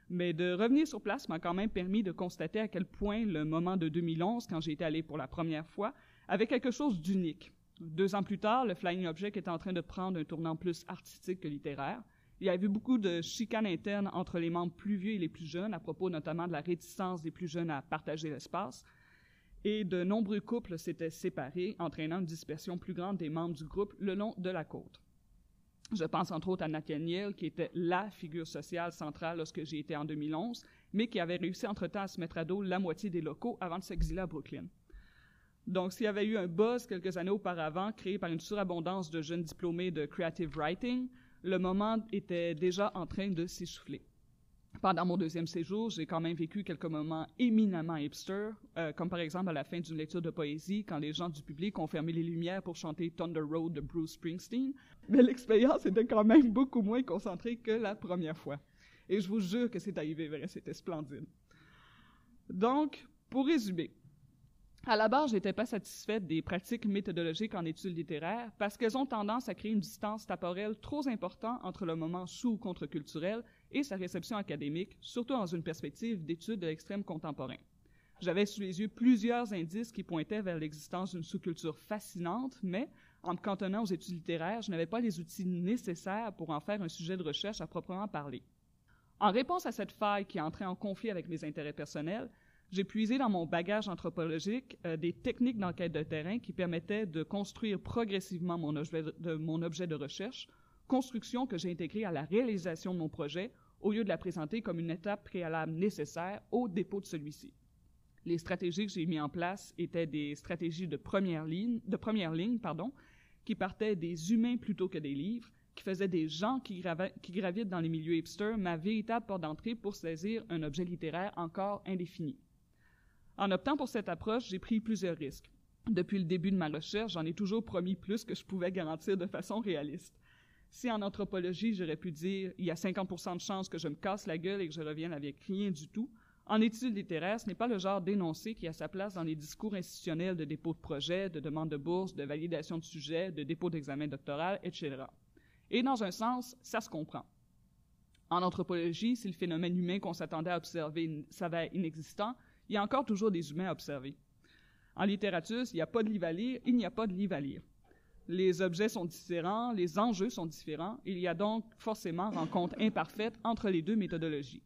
Mais de revenir sur place m'a quand même permis de constater à quel point le moment de 2011, quand j'ai été allé pour la première fois, avait quelque chose d'unique. Deux ans plus tard, le Flying Object était en train de prendre un tournant plus artistique que littéraire. Il y avait beaucoup de chicanes internes entre les membres plus vieux et les plus jeunes, à propos notamment de la réticence des plus jeunes à partager l'espace et de nombreux couples s'étaient séparés, entraînant une dispersion plus grande des membres du groupe le long de la côte. Je pense entre autres à Nathaniel, qui était la figure sociale centrale lorsque j'y étais en 2011, mais qui avait réussi entre-temps à se mettre à dos la moitié des locaux avant de s'exiler à Brooklyn. Donc, s'il y avait eu un buzz quelques années auparavant, créé par une surabondance de jeunes diplômés de creative writing, le moment était déjà en train de s'essouffler. Pendant mon deuxième séjour, j'ai quand même vécu quelques moments éminemment hipster, euh, comme par exemple à la fin d'une lecture de poésie, quand les gens du public ont fermé les lumières pour chanter Thunder Road de Bruce Springsteen. Mais l'expérience était quand même beaucoup moins concentrée que la première fois. Et je vous jure que c'est arrivé c'était splendide. Donc, pour résumer, à la base, j'étais pas satisfaite des pratiques méthodologiques en études littéraires parce qu'elles ont tendance à créer une distance temporelle trop importante entre le moment sous contre-culturel et sa réception académique, surtout dans une perspective d'études de l'extrême contemporain. J'avais sous les yeux plusieurs indices qui pointaient vers l'existence d'une sous-culture fascinante, mais en me cantonnant aux études littéraires, je n'avais pas les outils nécessaires pour en faire un sujet de recherche à proprement parler. En réponse à cette faille qui entrait en conflit avec mes intérêts personnels, j'ai puisé dans mon bagage anthropologique euh, des techniques d'enquête de terrain qui permettaient de construire progressivement mon objet de, recherche, construction que j'ai intégrée à la réalisation de mon projet au lieu de la présenter comme une étape préalable nécessaire au dépôt de celui-ci. Les stratégies que j'ai mises en place étaient des stratégies de première ligne, de première ligne pardon, qui partaient des humains plutôt que des livres, qui faisaient des gens qui, qui gravitent dans les milieux hipsters ma véritable porte d'entrée pour saisir un objet littéraire encore indéfini. En optant pour cette approche, j'ai pris plusieurs risques. Depuis le début de ma recherche, j'en ai toujours promis plus que je pouvais garantir de façon réaliste. Si en anthropologie, j'aurais pu dire il y a 50 de chances que je me casse la gueule et que je revienne avec rien du tout, en études littéraires, ce n'est pas le genre d'énoncé qui a sa place dans les discours institutionnels de dépôt de projet, de demande de bourse, de validation de sujet, de dépôt d'examen doctoral, etc. Et dans un sens, ça se comprend. En anthropologie, si le phénomène humain qu'on s'attendait à observer s'avère inexistant, il y a encore toujours des humains à observer. En littérature, s'il n'y a pas de livre à lire, il n'y a pas de livre à lire. Les objets sont différents, les enjeux sont différents, il y a donc forcément rencontre imparfaite entre les deux méthodologies.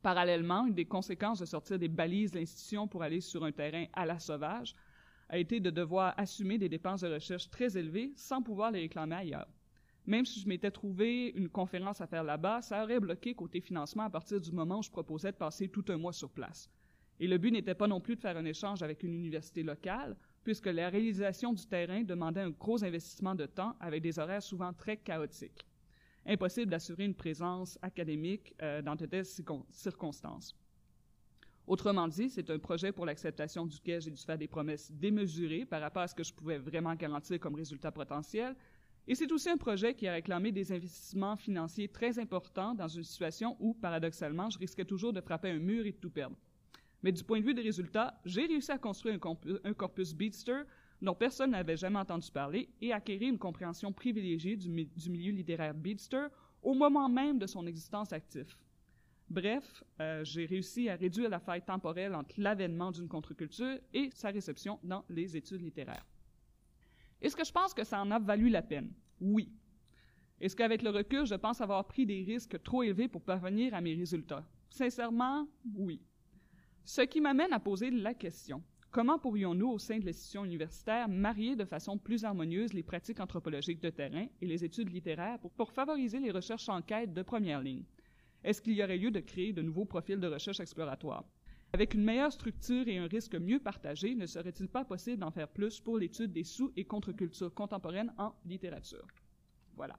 Parallèlement, une des conséquences de sortir des balises de l'institution pour aller sur un terrain à la sauvage a été de devoir assumer des dépenses de recherche très élevées sans pouvoir les réclamer ailleurs. Même si je m'étais trouvé une conférence à faire là-bas, ça aurait bloqué côté financement à partir du moment où je proposais de passer tout un mois sur place. Et le but n'était pas non plus de faire un échange avec une université locale, puisque la réalisation du terrain demandait un gros investissement de temps avec des horaires souvent très chaotiques impossible d'assurer une présence académique euh, dans de telles circonstances. Autrement dit, c'est un projet pour l'acceptation duquel j'ai dû faire des promesses démesurées par rapport à ce que je pouvais vraiment garantir comme résultat potentiel, et c'est aussi un projet qui a réclamé des investissements financiers très importants dans une situation où, paradoxalement, je risquais toujours de frapper un mur et de tout perdre. Mais du point de vue des résultats, j'ai réussi à construire un, corpus, un dont personne n'avait jamais entendu parler et acquérir une compréhension privilégiée du, milieu littéraire Beatster au moment même de son existence active. Bref, euh, j'ai réussi à réduire la faille temporelle entre l'avènement d'une contre-culture et sa réception dans les études littéraires. Est-ce que je pense que ça en a valu la peine? Oui. Est-ce qu'avec le recul, je pense avoir pris des risques trop élevés pour parvenir à mes résultats? Sincèrement, oui. Ce qui m'amène à poser la question. Comment pourrions-nous, au sein de l'institution universitaire, marier de façon plus harmonieuse les pratiques anthropologiques de terrain et les études littéraires pour, favoriser les recherches en quête de première ligne? Est-ce qu'il y aurait lieu de créer de nouveaux profils de recherche exploratoire? Avec une meilleure structure et un risque mieux partagé, ne serait-il pas possible d'en faire plus pour l'étude des sous- et contre-cultures contemporaines en littérature? Voilà.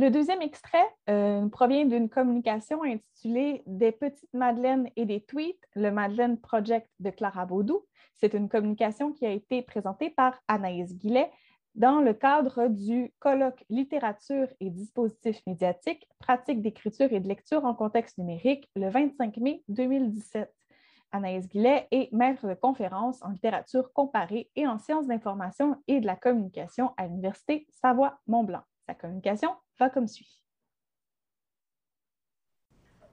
Le deuxième extrait euh, provient d'une communication intitulée Des petites madeleines et des tweets, le Madeleine Project de Clara Baudou. C'est une communication qui a été présentée par Anaïs Guillet dans le cadre du colloque Littérature et dispositifs médiatiques, pratique d'écriture et de lecture en contexte numérique, le 25 mai 2017. Anaïs Guillet est maître de conférences en littérature comparée et en sciences d'information et de la communication à l'Université Savoie-Mont-Blanc. Sa communication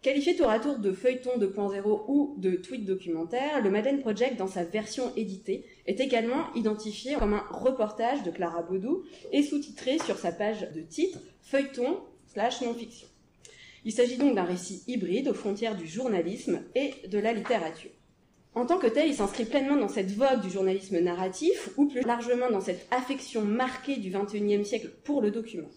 Qualifié tour à tour de feuilleton 2.0 ou de tweet documentaire, le Madeleine Project, dans sa version éditée, est également identifié comme un reportage de Clara Baudou et sous-titré sur sa page de titre Feuilleton slash non-fiction. Il s'agit donc d'un récit hybride aux frontières du journalisme et de la littérature. En tant que tel, il s'inscrit pleinement dans cette vogue du journalisme narratif, ou plus largement dans cette affection marquée du XXIe siècle pour le document.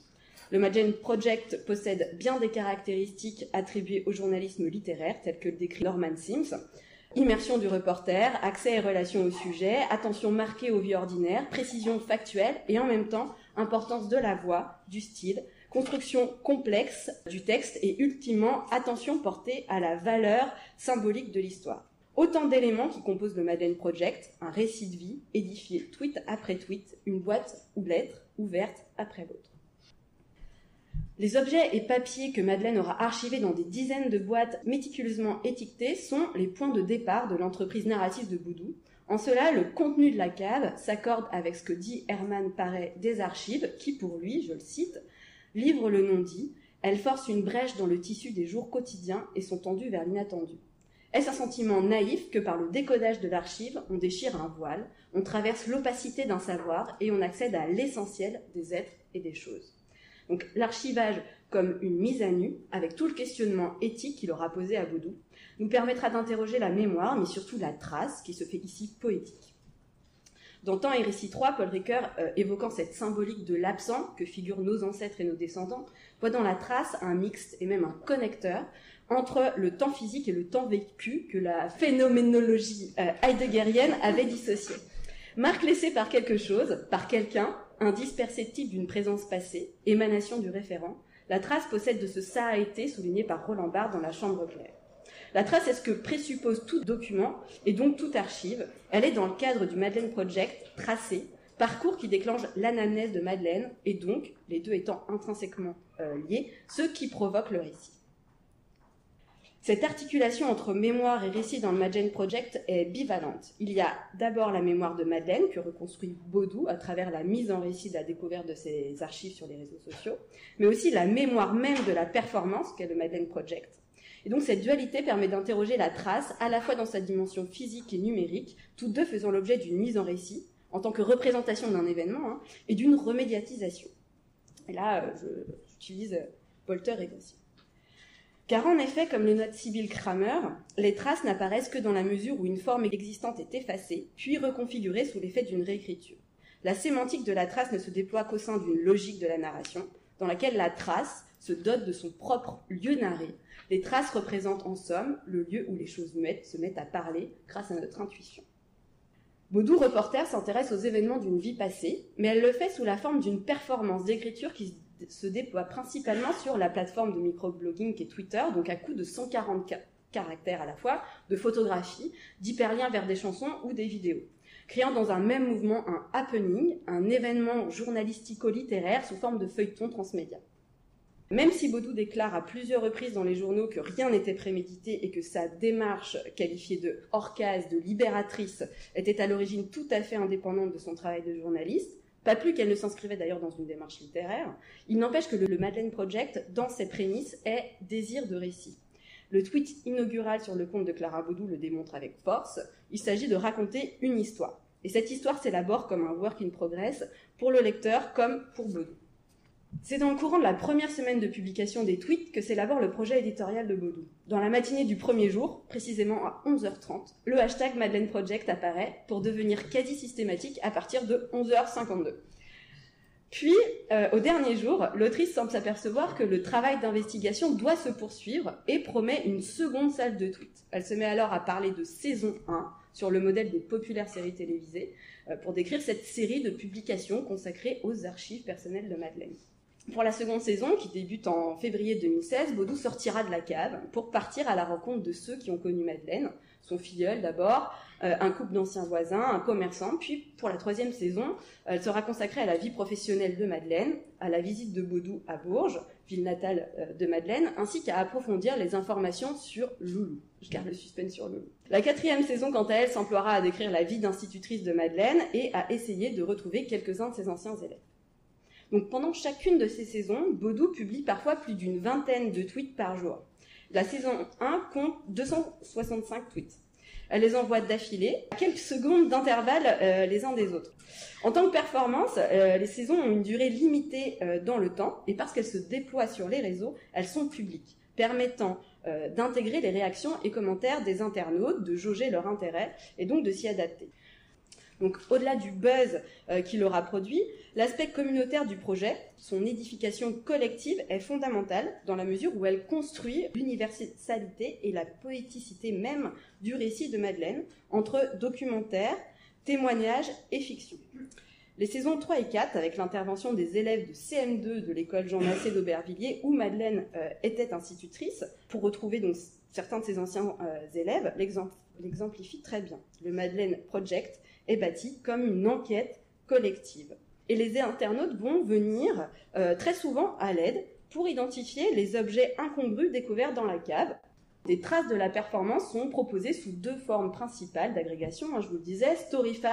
Le Magen Project possède bien des caractéristiques attribuées au journalisme littéraire, telles que le décrit Norman Sims. Immersion du reporter, accès et relation au sujet, attention marquée aux vies ordinaires, précision factuelle et en même temps importance de la voix, du style, construction complexe du texte et ultimement attention portée à la valeur symbolique de l'histoire. Autant d'éléments qui composent le Madeleine Project, un récit de vie édifié tweet après tweet, une boîte ou lettre ouverte après l'autre. Les objets et papiers que Madeleine aura archivés dans des dizaines de boîtes méticuleusement étiquetées sont les points de départ de l'entreprise narrative de Boudou. En cela, le contenu de la cave s'accorde avec ce que dit Herman Paré des archives, qui pour lui, je le cite, livre le non-dit, elles forcent une brèche dans le tissu des jours quotidiens et sont tendues vers l'inattendu. Est-ce un sentiment naïf que par le décodage de l'archive, on déchire un voile, on traverse l'opacité d'un savoir et on accède à l'essentiel des êtres et des choses? Donc l'archivage comme une mise à nu, avec tout le questionnement éthique qu'il aura posé à Baudou, nous permettra d'interroger la mémoire, mais surtout la trace, qui se fait ici poétique. Dans Temps et Récit 3, Paul Ricoeur, euh, évoquant cette symbolique de l'absent que figurent nos ancêtres et nos descendants, voit dans la trace un mixte et même un connecteur entre le temps physique et le temps vécu que la phénoménologie euh, heideggerienne avait dissocié. Marque laissée par quelque chose, par quelqu'un, indice perceptible d'une présence passée, émanation du référent, la trace possède de ce ça a été souligné par Roland Barthes dans La Chambre claire. La trace est ce que présuppose tout document et donc toute archive. Elle est dans le cadre du Madeleine Project tracé, parcours qui déclenche l'anamnèse de Madeleine et donc, les deux étant intrinsèquement euh, liés, ce qui provoque le récit. Cette articulation entre mémoire et récit dans le Madeleine Project est bivalente. Il y a d'abord la mémoire de Madeleine que reconstruit Baudou à travers la mise en récit de la découverte de ses archives sur les réseaux sociaux, mais aussi la mémoire même de la performance qu'est le Madeleine Project. Et donc cette dualité permet d'interroger la trace à la fois dans sa dimension physique et numérique, toutes deux faisant l'objet d'une mise en récit en tant que représentation d'un événement hein, et d'une remédiatisation. Et là, euh, j'utilise Polter et Gossier. Car en effet, comme le note Sibyl Kramer, les traces n'apparaissent que dans la mesure où une forme existante est effacée, puis reconfigurée sous l'effet d'une réécriture. La sémantique de la trace ne se déploie qu'au sein d'une logique de la narration, dans laquelle la trace se dote de son propre lieu narré. Les traces représentent en somme le lieu où les choses muettes se mettent à parler grâce à notre intuition. Baudou reporter s'intéresse aux événements d'une vie passée, mais elle le fait sous la forme d'une performance d'écriture qui se déploie principalement sur la plateforme de microblogging qui est Twitter, donc à coup de 140 caractères à la fois, de photographies, d'hyperliens vers des chansons ou des vidéos, créant dans un même mouvement un happening, un événement journalistico-littéraire sous forme de feuilleton transmédia. Même si Baudou déclare à plusieurs reprises dans les journaux que rien n'était prémédité et que sa démarche, qualifiée de orcase, de libératrice, était à l'origine tout à fait indépendante de son travail de journaliste, pas plus qu'elle ne s'inscrivait d'ailleurs dans une démarche littéraire. Il n'empêche que le, Madeleine Project, dans ses prémices, est désir de récit. Le tweet inaugural sur le compte de Clara Baudou le démontre avec force. Il s'agit de raconter une histoire. Et cette histoire s'élabore comme un work in progress pour le lecteur comme pour Baudou. C'est dans le courant de la première semaine de publication des tweets que s'élabore le projet éditorial de Baudou. Dans la matinée du premier jour, précisément à 11h30, le hashtag Madeleine Project apparaît pour devenir quasi systématique à partir de 11h52. Puis, euh, au dernier jour, l'autrice semble s'apercevoir que le travail d'investigation doit se poursuivre et promet une seconde salle de tweets. Elle se met alors à parler de saison 1 sur le modèle des populaires séries télévisées euh, pour décrire cette série de publications consacrées aux archives personnelles de Madeleine. Pour la seconde saison, qui débute en février 2016, Baudou sortira de la cave pour partir à la rencontre de ceux qui ont connu Madeleine, son filleul d'abord, euh, un couple d'anciens voisins, un commerçant, puis pour la troisième saison, elle sera consacrée à la vie professionnelle de Madeleine, à la visite de Baudou à Bourges, ville natale euh, de Madeleine, ainsi qu'à approfondir les informations sur Loulou. Je garde le suspense sur Loulou. La quatrième saison, quant à elle, s'emploiera à décrire la vie d'institutrice de Madeleine et à essayer de retrouver quelques-uns de ses anciens élèves. Donc pendant chacune de ces saisons, Baudou publie parfois plus d'une vingtaine de tweets par jour. La saison 1 compte 265 tweets. Elle les envoie d'affilée, à quelques secondes d'intervalle euh, les uns des autres. En tant que performance, euh, les saisons ont une durée limitée euh, dans le temps, et parce qu'elles se déploient sur les réseaux, elles sont publiques, permettant d'intégrer les réactions et commentaires des internautes, de jauger leur intérêt, et donc de s'y adapter. Donc au-delà du buzz euh, qu'il aura produit, l'aspect communautaire du projet, son édification collective est fondamentale dans la mesure où elle construit l'universalité et la poéticité même du récit de Madeleine entre documentaire, témoignage et fiction. Les saisons 3 et 4, avec l'intervention des élèves de CM2 de l'école Jean Massé d'Aubervilliers, où Madeleine euh, était institutrice, pour retrouver donc certains de ses anciens euh, élèves, l'exemplifie très bien. Le Madeleine Project est bâti comme une enquête collective. Et les internautes vont venir euh, très souvent à l'aide pour identifier les objets incongrus découverts dans la cave. Des traces de la performance sont proposées sous deux formes principales d'agrégation. Hein, je vous le disais, Storyfy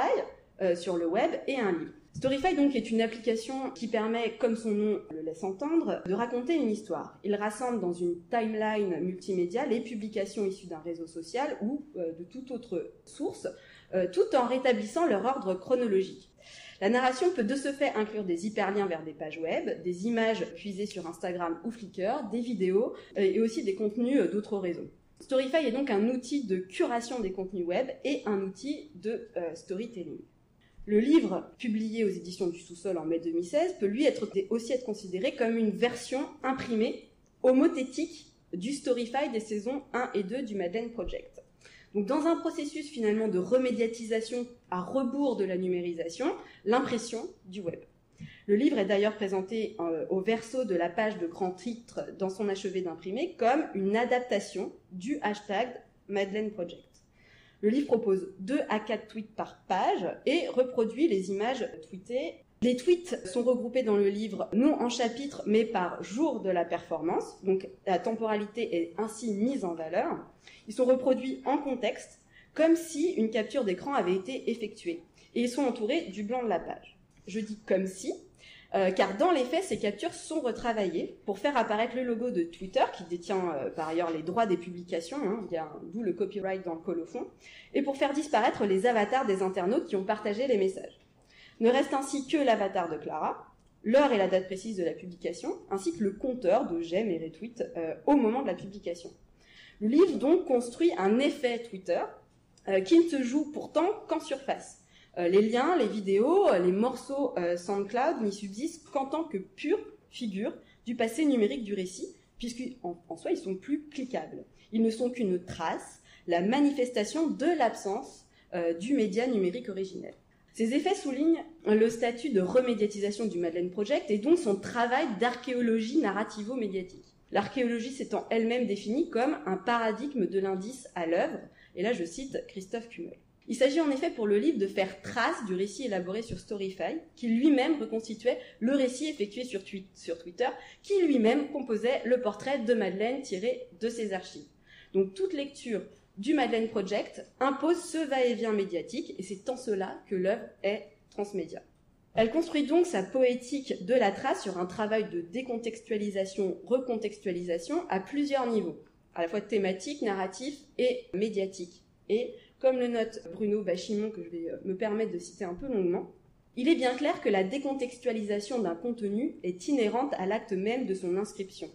euh, sur le web et un livre. Storyfy donc est une application qui permet, comme son nom le laisse entendre, de raconter une histoire. Il rassemble dans une timeline multimédia les publications issues d'un réseau social ou euh, de toute autre source euh, tout en rétablissant leur ordre chronologique. La narration peut de ce fait inclure des hyperliens vers des pages web, des images puisées sur Instagram ou Flickr, des vidéos et aussi des contenus d'autres réseaux. Storyfy est donc un outil de curation des contenus web et un outil de storytelling. Le livre, publié aux éditions du Sous-sol en mai 2016, peut lui être aussi être considéré comme une version imprimée homothétique du Storyfy des saisons 1 et 2 du Madeleine Project. Donc, dans un processus finalement de remédiatisation à rebours de la numérisation, l'impression du web. Le livre est d'ailleurs présenté euh, au verso de la page de grand titre dans son achevé d'imprimer comme une adaptation du hashtag Madeleine Project. Le livre propose 2 à 4 tweets par page et reproduit les images tweetées. Les tweets sont regroupés dans le livre non en chapitres mais par jour de la performance, donc la temporalité est ainsi mise en valeur. Ils sont reproduits en contexte comme si une capture d'écran avait été effectuée et ils sont entourés du blanc de la page. Je dis comme si euh, car dans les faits, ces captures sont retravaillées pour faire apparaître le logo de Twitter, qui détient euh, par ailleurs les droits des publications, hein, d'où le copyright dans le colophon, et pour faire disparaître les avatars des internautes qui ont partagé les messages. Ne reste ainsi que l'avatar de Clara, l'heure et la date précise de la publication, ainsi que le compteur de j'aime et retweets euh, au moment de la publication. Le livre donc construit un effet Twitter qui ne se joue pourtant qu'en surface. Euh, les liens, les vidéos, euh, les morceaux euh, SoundCloud n'y subsistent qu'en tant que pure figure du passé numérique du récit, puisqu'en en soi, ils sont plus cliquables. Ils ne sont qu'une trace, la manifestation de l'absence du média numérique originel. Ces effets soulignent le statut de remédiatisation du Madeleine Project et donc son travail d'archéologie narrativo-médiatique. L'archéologie s'étant elle-même définie comme un paradigme de l'indice à l'œuvre, et là je cite Christophe Kummel. Il s'agit en effet pour le livre de faire trace du récit élaboré sur Storyfy, qui lui-même reconstituait le récit effectué sur, Twitter, qui lui-même composait le portrait de Madeleine tiré de ses archives. Donc toute lecture du Madeleine Project impose ce va-et-vient médiatique, et c'est en cela que l'œuvre est transmédia. Elle construit donc sa poétique de la trace sur un travail de décontextualisation, recontextualisation à plusieurs niveaux, à la fois thématique, narratif et médiatique. Et comme le note Bruno Bachimon, que je vais euh, me permettre de citer un peu longuement, il est bien clair que la décontextualisation d'un contenu est inhérente à l'acte même de son inscription.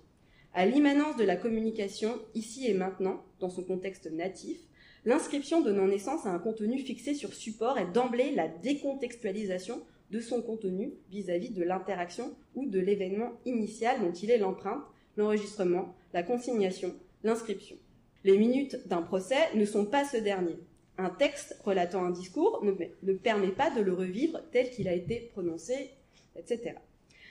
À l'immanence de la communication, ici et maintenant, dans son contexte natif, l'inscription donnant naissance à un contenu fixé sur support est d'emblée la décontextualisation de son contenu vis-à-vis -vis de l'interaction ou de l'événement initial dont il est l'empreinte, l'enregistrement, la consignation, l'inscription. Les minutes d'un procès ne sont pas ce dernier. Un texte relatant un discours ne, permet pas de le revivre tel qu'il a été prononcé, etc.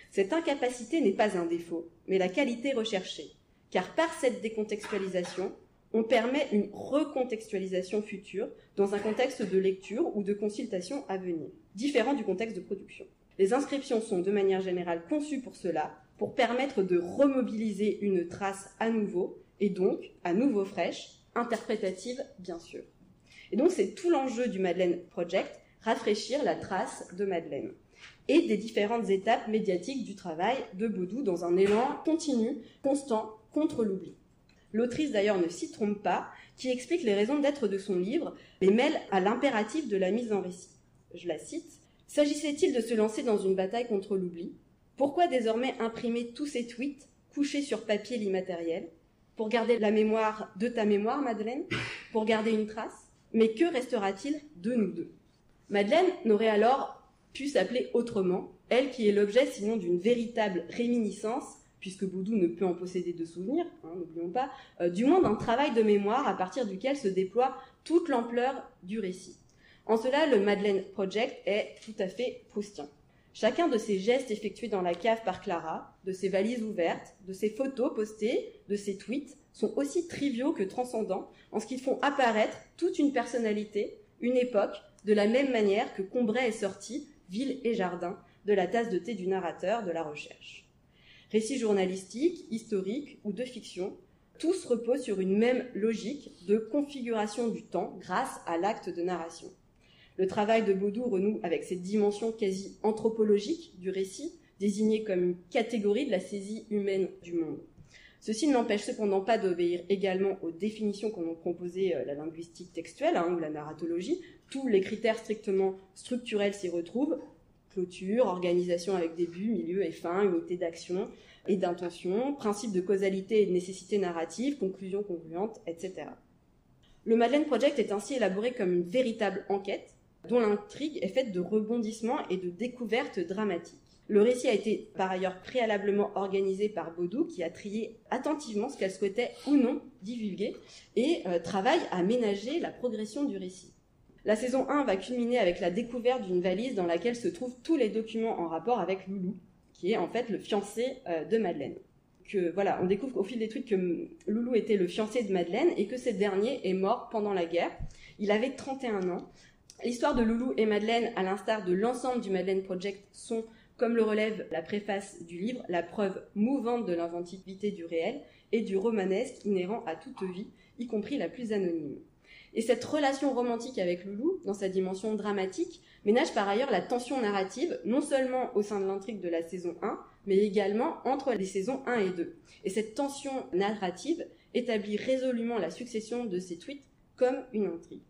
Cette incapacité n'est pas un défaut, mais la qualité recherchée, car par cette décontextualisation, on permet une recontextualisation future dans un contexte de lecture ou de consultation à venir, différent du contexte de production. Les inscriptions sont de manière générale conçues pour cela, pour permettre de remobiliser une trace à nouveau, et donc à nouveau fraîche, interprétative bien sûr. Et donc c'est tout l'enjeu du Madeleine Project, rafraîchir la trace de Madeleine et des différentes étapes médiatiques du travail de Baudou dans un élan continu, constant, contre l'oubli. L'autrice d'ailleurs ne s'y trompe pas, qui explique les raisons d'être de son livre, les mêle à l'impératif de la mise en récit. Je la cite. S'agissait-il de se lancer dans une bataille contre l'oubli? Pourquoi désormais imprimer tous ces tweets couchés sur papier l'immatériel Pour garder la mémoire de ta mémoire, Madeleine? Pour garder une trace? Mais que restera-t-il de nous deux? Madeleine n'aurait alors pu s'appeler autrement, elle qui est l'objet sinon d'une véritable réminiscence, puisque Boudou ne peut en posséder de souvenirs, hein, n'oublions pas, euh, du moins d'un travail de mémoire à partir duquel se déploie toute l'ampleur du récit. En cela, le Madeleine Project est tout à fait proustien. Chacun de ces gestes effectués dans la cave par Clara, de ses valises ouvertes, de ses photos postées, de ses tweets, sont aussi triviaux que transcendants en ce qu'ils font apparaître toute une personnalité, une époque, de la même manière que Combray est sorti, ville et jardin, de la tasse de thé du narrateur de la recherche. Récits journalistiques, historiques ou de fiction, tous reposent sur une même logique de configuration du temps grâce à l'acte de narration. Le travail de Baudou renoue avec cette dimension quasi anthropologique du récit, désignée comme une catégorie de la saisie humaine du monde. Ceci n'empêche cependant pas d'obéir également aux définitions qu'ont composées euh, la linguistique textuelle hein, ou la narratologie. Tous les critères strictement structurels s'y retrouvent, Clôture, organisation avec début, milieu et fin, unité d'action et d'intention, principe de causalité et de nécessité narrative, conclusion congruente, etc. Le Madeleine Project est ainsi élaboré comme une véritable enquête dont l'intrigue est faite de rebondissements et de découvertes dramatiques. Le récit a été par ailleurs préalablement organisé par Baudou, qui a trié attentivement ce qu'elle souhaitait ou non divulguer, et euh, travaille à ménager la progression du récit. La saison 1 va culminer avec la découverte d'une valise dans laquelle se trouvent tous les documents en rapport avec Loulou, qui est en fait le fiancé euh, de Madeleine. Que, voilà, on découvre au fil des tweets que Loulou était le fiancé de Madeleine et que ce dernier est mort pendant la guerre. Il avait 31 ans. L'histoire de Loulou et Madeleine, à l'instar de l'ensemble du Madeleine Project, sont comme le relève la préface du livre, la preuve mouvante de l'inventivité du réel et du romanesque inhérent à toute vie, y compris la plus anonyme. Et cette relation romantique avec Loulou, dans sa dimension dramatique, ménage par ailleurs la tension narrative, non seulement au sein de l'intrigue de la saison 1, mais également entre les saisons 1 et 2. Et cette tension narrative établit résolument la succession de ces tweets comme une intrigue.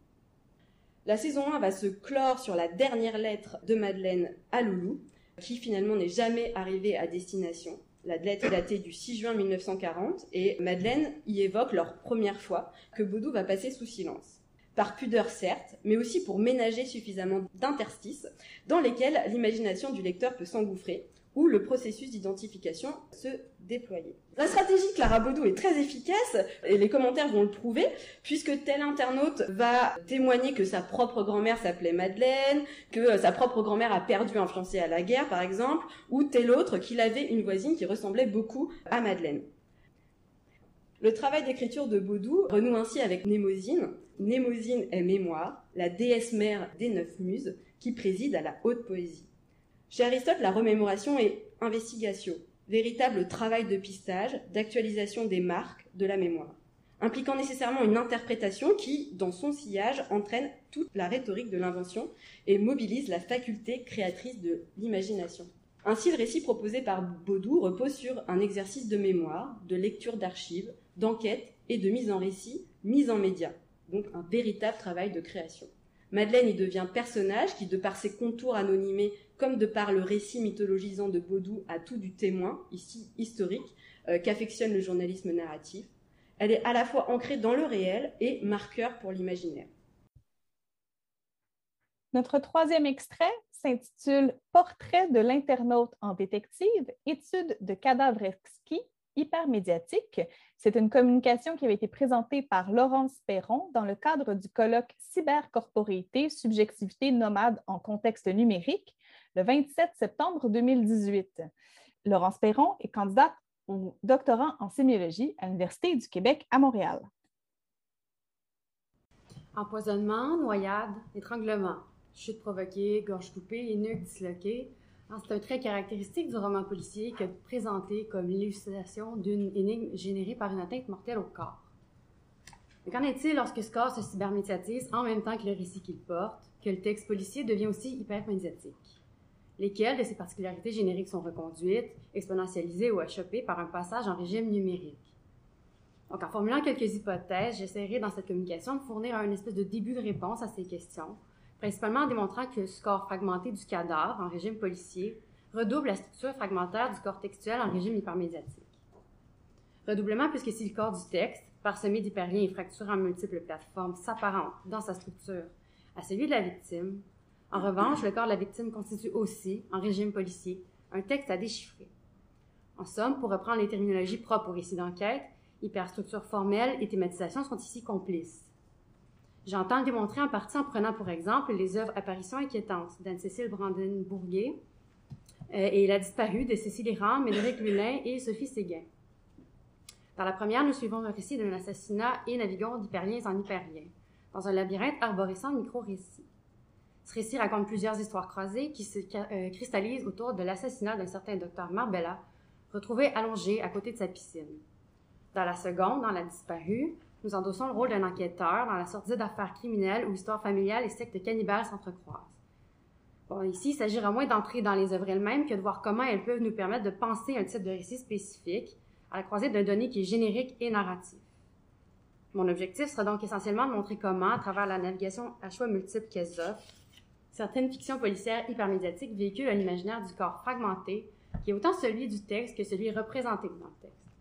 La saison 1 va se clore sur la dernière lettre de Madeleine à Loulou, qui finalement n'est jamais arrivé à destination. La lettre est datée du 6 juin 1940 et Madeleine y évoque leur première fois que Baudou va passer sous silence. Par pudeur certes, mais aussi pour ménager suffisamment d'interstices dans lesquels l'imagination du lecteur peut s'engouffrer, où le processus d'identification se déployer. La stratégie Clara Baudou est très efficace, et les commentaires vont le prouver, puisque tel internaute va témoigner que sa propre grand-mère s'appelait Madeleine, que euh, sa propre grand-mère a perdu un fiancé à la guerre, par exemple, ou tel autre qu'il avait une voisine qui ressemblait beaucoup à Madeleine. Le travail d'écriture de Baudou renoue ainsi avec Némosine. Némosine est mémoire, la déesse mère des neuf muses, qui préside à la haute poésie. Chez Aristote, la remémoration est investigation, véritable travail de pistage, d'actualisation des marques de la mémoire, impliquant nécessairement une interprétation qui, dans son sillage, entraîne toute la rhétorique de l'invention et mobilise la faculté créatrice de l'imagination. Ainsi, le récit proposé par Baudou repose sur un exercice de mémoire, de lecture d'archives, d'enquête et de mise en récit, mise en média, donc un véritable travail de création. Madeleine y devient personnage qui, de par ses contours anonymés, comme de par le récit mythologisant de Baudou à tout du témoin, ici historique, euh, qu'affectionne le journalisme narratif, elle est à la fois ancrée dans le réel et marqueur pour l'imaginaire. Notre troisième extrait s'intitule Portrait de l'internaute en détective, étude de cadavres exquis hypermédiatique. C'est une communication qui avait été présentée par Laurence Perron dans le cadre du colloque Cybercorporéité, subjectivité nomade en contexte numérique, le 27 septembre 2018. Laurence Perron est candidate au doctorat en sémiologie à l'Université du Québec à Montréal. Empoisonnement, noyade, étranglement, chute provoquée, gorge coupée et nuque disloquée c'est un trait caractéristique du roman policier que de présenter comme l'illustration d'une énigme générée par une atteinte mortelle au corps. Mais qu'en est-il lorsque ce corps se cybermédiatise en même temps que le récit qu'il porte, que le texte policier devient aussi hypermédiatique? Lesquelles de ces particularités génériques sont reconduites, exponentialisées ou achoppées par un passage en régime numérique? Donc, en formulant quelques hypothèses, j'essaierai dans cette communication de fournir un espèce de début de réponse à ces questions, principalement en démontrant que le score fragmenté du cadavre en régime policier redouble la structure fragmentaire du corps textuel en régime hypermédiatique. Redoublement puisque si le corps du texte, parsemé d'hyperliens et fracturé en multiples plateformes, s'apparente dans sa structure à celui de la victime, en revanche, le corps de la victime constitue aussi, en régime policier, un texte à déchiffrer. En somme, pour reprendre les terminologies propres au récit d'enquête, hyperstructure formelle et thématisation sont ici complices. J'entends démontrer en partie en prenant pour exemple les œuvres Apparitions inquiétantes d'Anne-Cécile Brandon-Bourguet euh, et La disparue de Cécile Rand, Médéric Lulin et Sophie Séguin. Dans la première, nous suivons le récit d'un assassinat et naviguons d'hyperliens en hyperliens, dans un labyrinthe arborescent de micro-récits. Ce récit raconte plusieurs histoires croisées qui se euh, cristallisent autour de l'assassinat d'un certain docteur Marbella, retrouvé allongé à côté de sa piscine. Dans la seconde, dans La disparue, nous endossons le rôle d'un enquêteur dans la sortie d'affaires criminelles où histoire familiale et sectes cannibales s'entrecroisent. Bon, ici, il s'agira moins d'entrer dans les œuvres elles-mêmes que de voir comment elles peuvent nous permettre de penser un type de récit spécifique à la croisée d'un donné qui est générique et narratif. Mon objectif sera donc essentiellement de montrer comment, à travers la navigation à choix multiples qu'elles offrent, Certaines fictions policières hypermédiatiques véhiculent un imaginaire du corps fragmenté, qui est autant celui du texte que celui représenté dans le texte.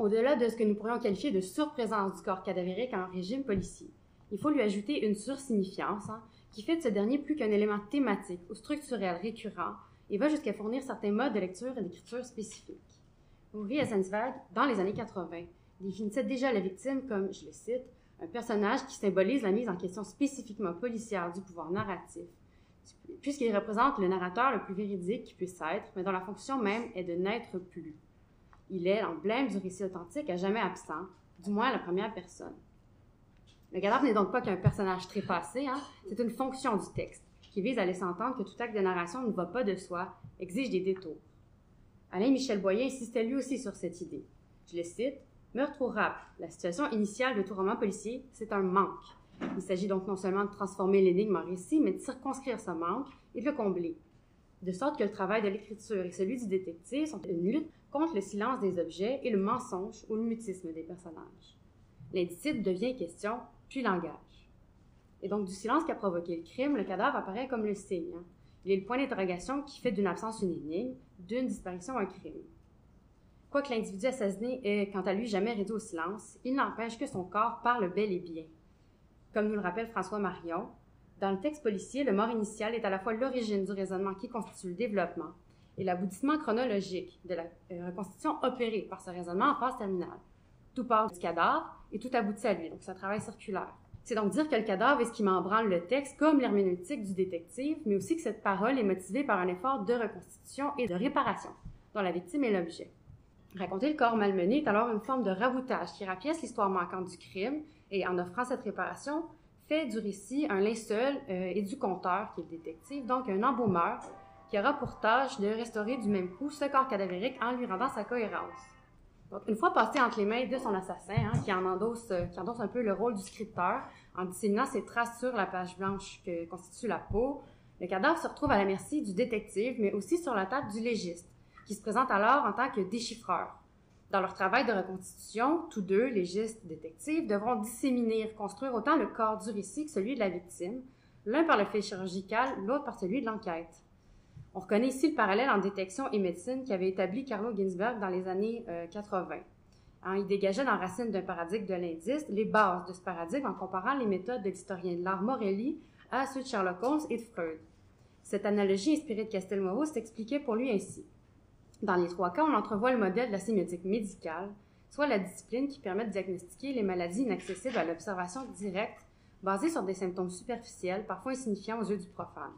Au-delà de ce que nous pourrions qualifier de surprésence du corps cadavérique en régime policier, il faut lui ajouter une sursignifiance hein, qui fait de ce dernier plus qu'un élément thématique ou structurel récurrent et va jusqu'à fournir certains modes de lecture et d'écriture spécifiques. Essensberg, dans les années 80, définissait déjà la victime comme, je le cite, un personnage qui symbolise la mise en question spécifiquement policière du pouvoir narratif, puisqu'il représente le narrateur le plus véridique qui puisse être, mais dont la fonction même est de n'être plus. Il est l'emblème du récit authentique à jamais absent, du moins à la première personne. Le cadavre n'est donc pas qu'un personnage trépassé, hein, c'est une fonction du texte, qui vise à laisser entendre que tout acte de narration ne va pas de soi, exige des détours. Alain Michel Boyer insistait lui aussi sur cette idée. Je le cite Meurtre ou rap, la situation initiale de tout roman policier, c'est un manque. Il s'agit donc non seulement de transformer l'énigme en récit, mais de circonscrire ce manque et de le combler. De sorte que le travail de l'écriture et celui du détective sont une lutte contre le silence des objets et le mensonge ou le mutisme des personnages. L'indicible devient question, puis langage. Et donc, du silence qui a provoqué le crime, le cadavre apparaît comme le signe. Hein. Il est le point d'interrogation qui fait d'une absence une énigme, d'une disparition un crime. Quoique l'individu assassiné ait, quant à lui, jamais réduit au silence, il n'empêche que son corps parle bel et bien. Comme nous le rappelle François Marion, dans le texte policier, le mort initial est à la fois l'origine du raisonnement qui constitue le développement et l'aboutissement chronologique de la euh, reconstitution opérée par ce raisonnement en phase terminale. Tout part du cadavre et tout aboutit à lui, donc c'est un travail circulaire. C'est donc dire que le cadavre est ce qui m'embranle le texte comme l'herméneutique du détective, mais aussi que cette parole est motivée par un effort de reconstitution et de réparation, dont la victime est l'objet. Raconter le corps malmené est alors une forme de raboutage qui rapièce l'histoire manquante du crime et, en offrant cette réparation, fait du récit un linceul euh, et du conteur, qui est le détective, donc un embaumeur, qui aura pour tâche de restaurer du même coup ce corps cadavérique en lui rendant sa cohérence. Donc, une fois passé entre les mains de son assassin, hein, qui en endosse, euh, qui endosse un peu le rôle du scripteur, en disséminant ses traces sur la page blanche que constitue la peau, le cadavre se retrouve à la merci du détective, mais aussi sur la table du légiste, qui se présente alors en tant que déchiffreur. Dans leur travail de reconstitution, tous deux, légistes et détectives, devront disséminer, construire autant le corps du récit que celui de la victime, l'un par le fait chirurgical, l'autre par celui de l'enquête. On reconnaît ici le parallèle en détection et médecine qu'avait établi Carlo Ginzburg dans les années 80. Euh, hein, il dégageait dans Racine d'un paradigme de l'indice les bases de ce paradigme en comparant les méthodes de l'historien de l'art Morelli à ceux de Sherlock Holmes et de Freud. Cette analogie inspirée de Castelnuovo s'expliquait pour lui ainsi. Dans les trois cas, on entrevoit le modèle de la sémiotique médicale, soit la discipline qui permet de diagnostiquer les maladies inaccessibles à l'observation directe, basée sur des symptômes superficiels, parfois insignifiants aux yeux du profane.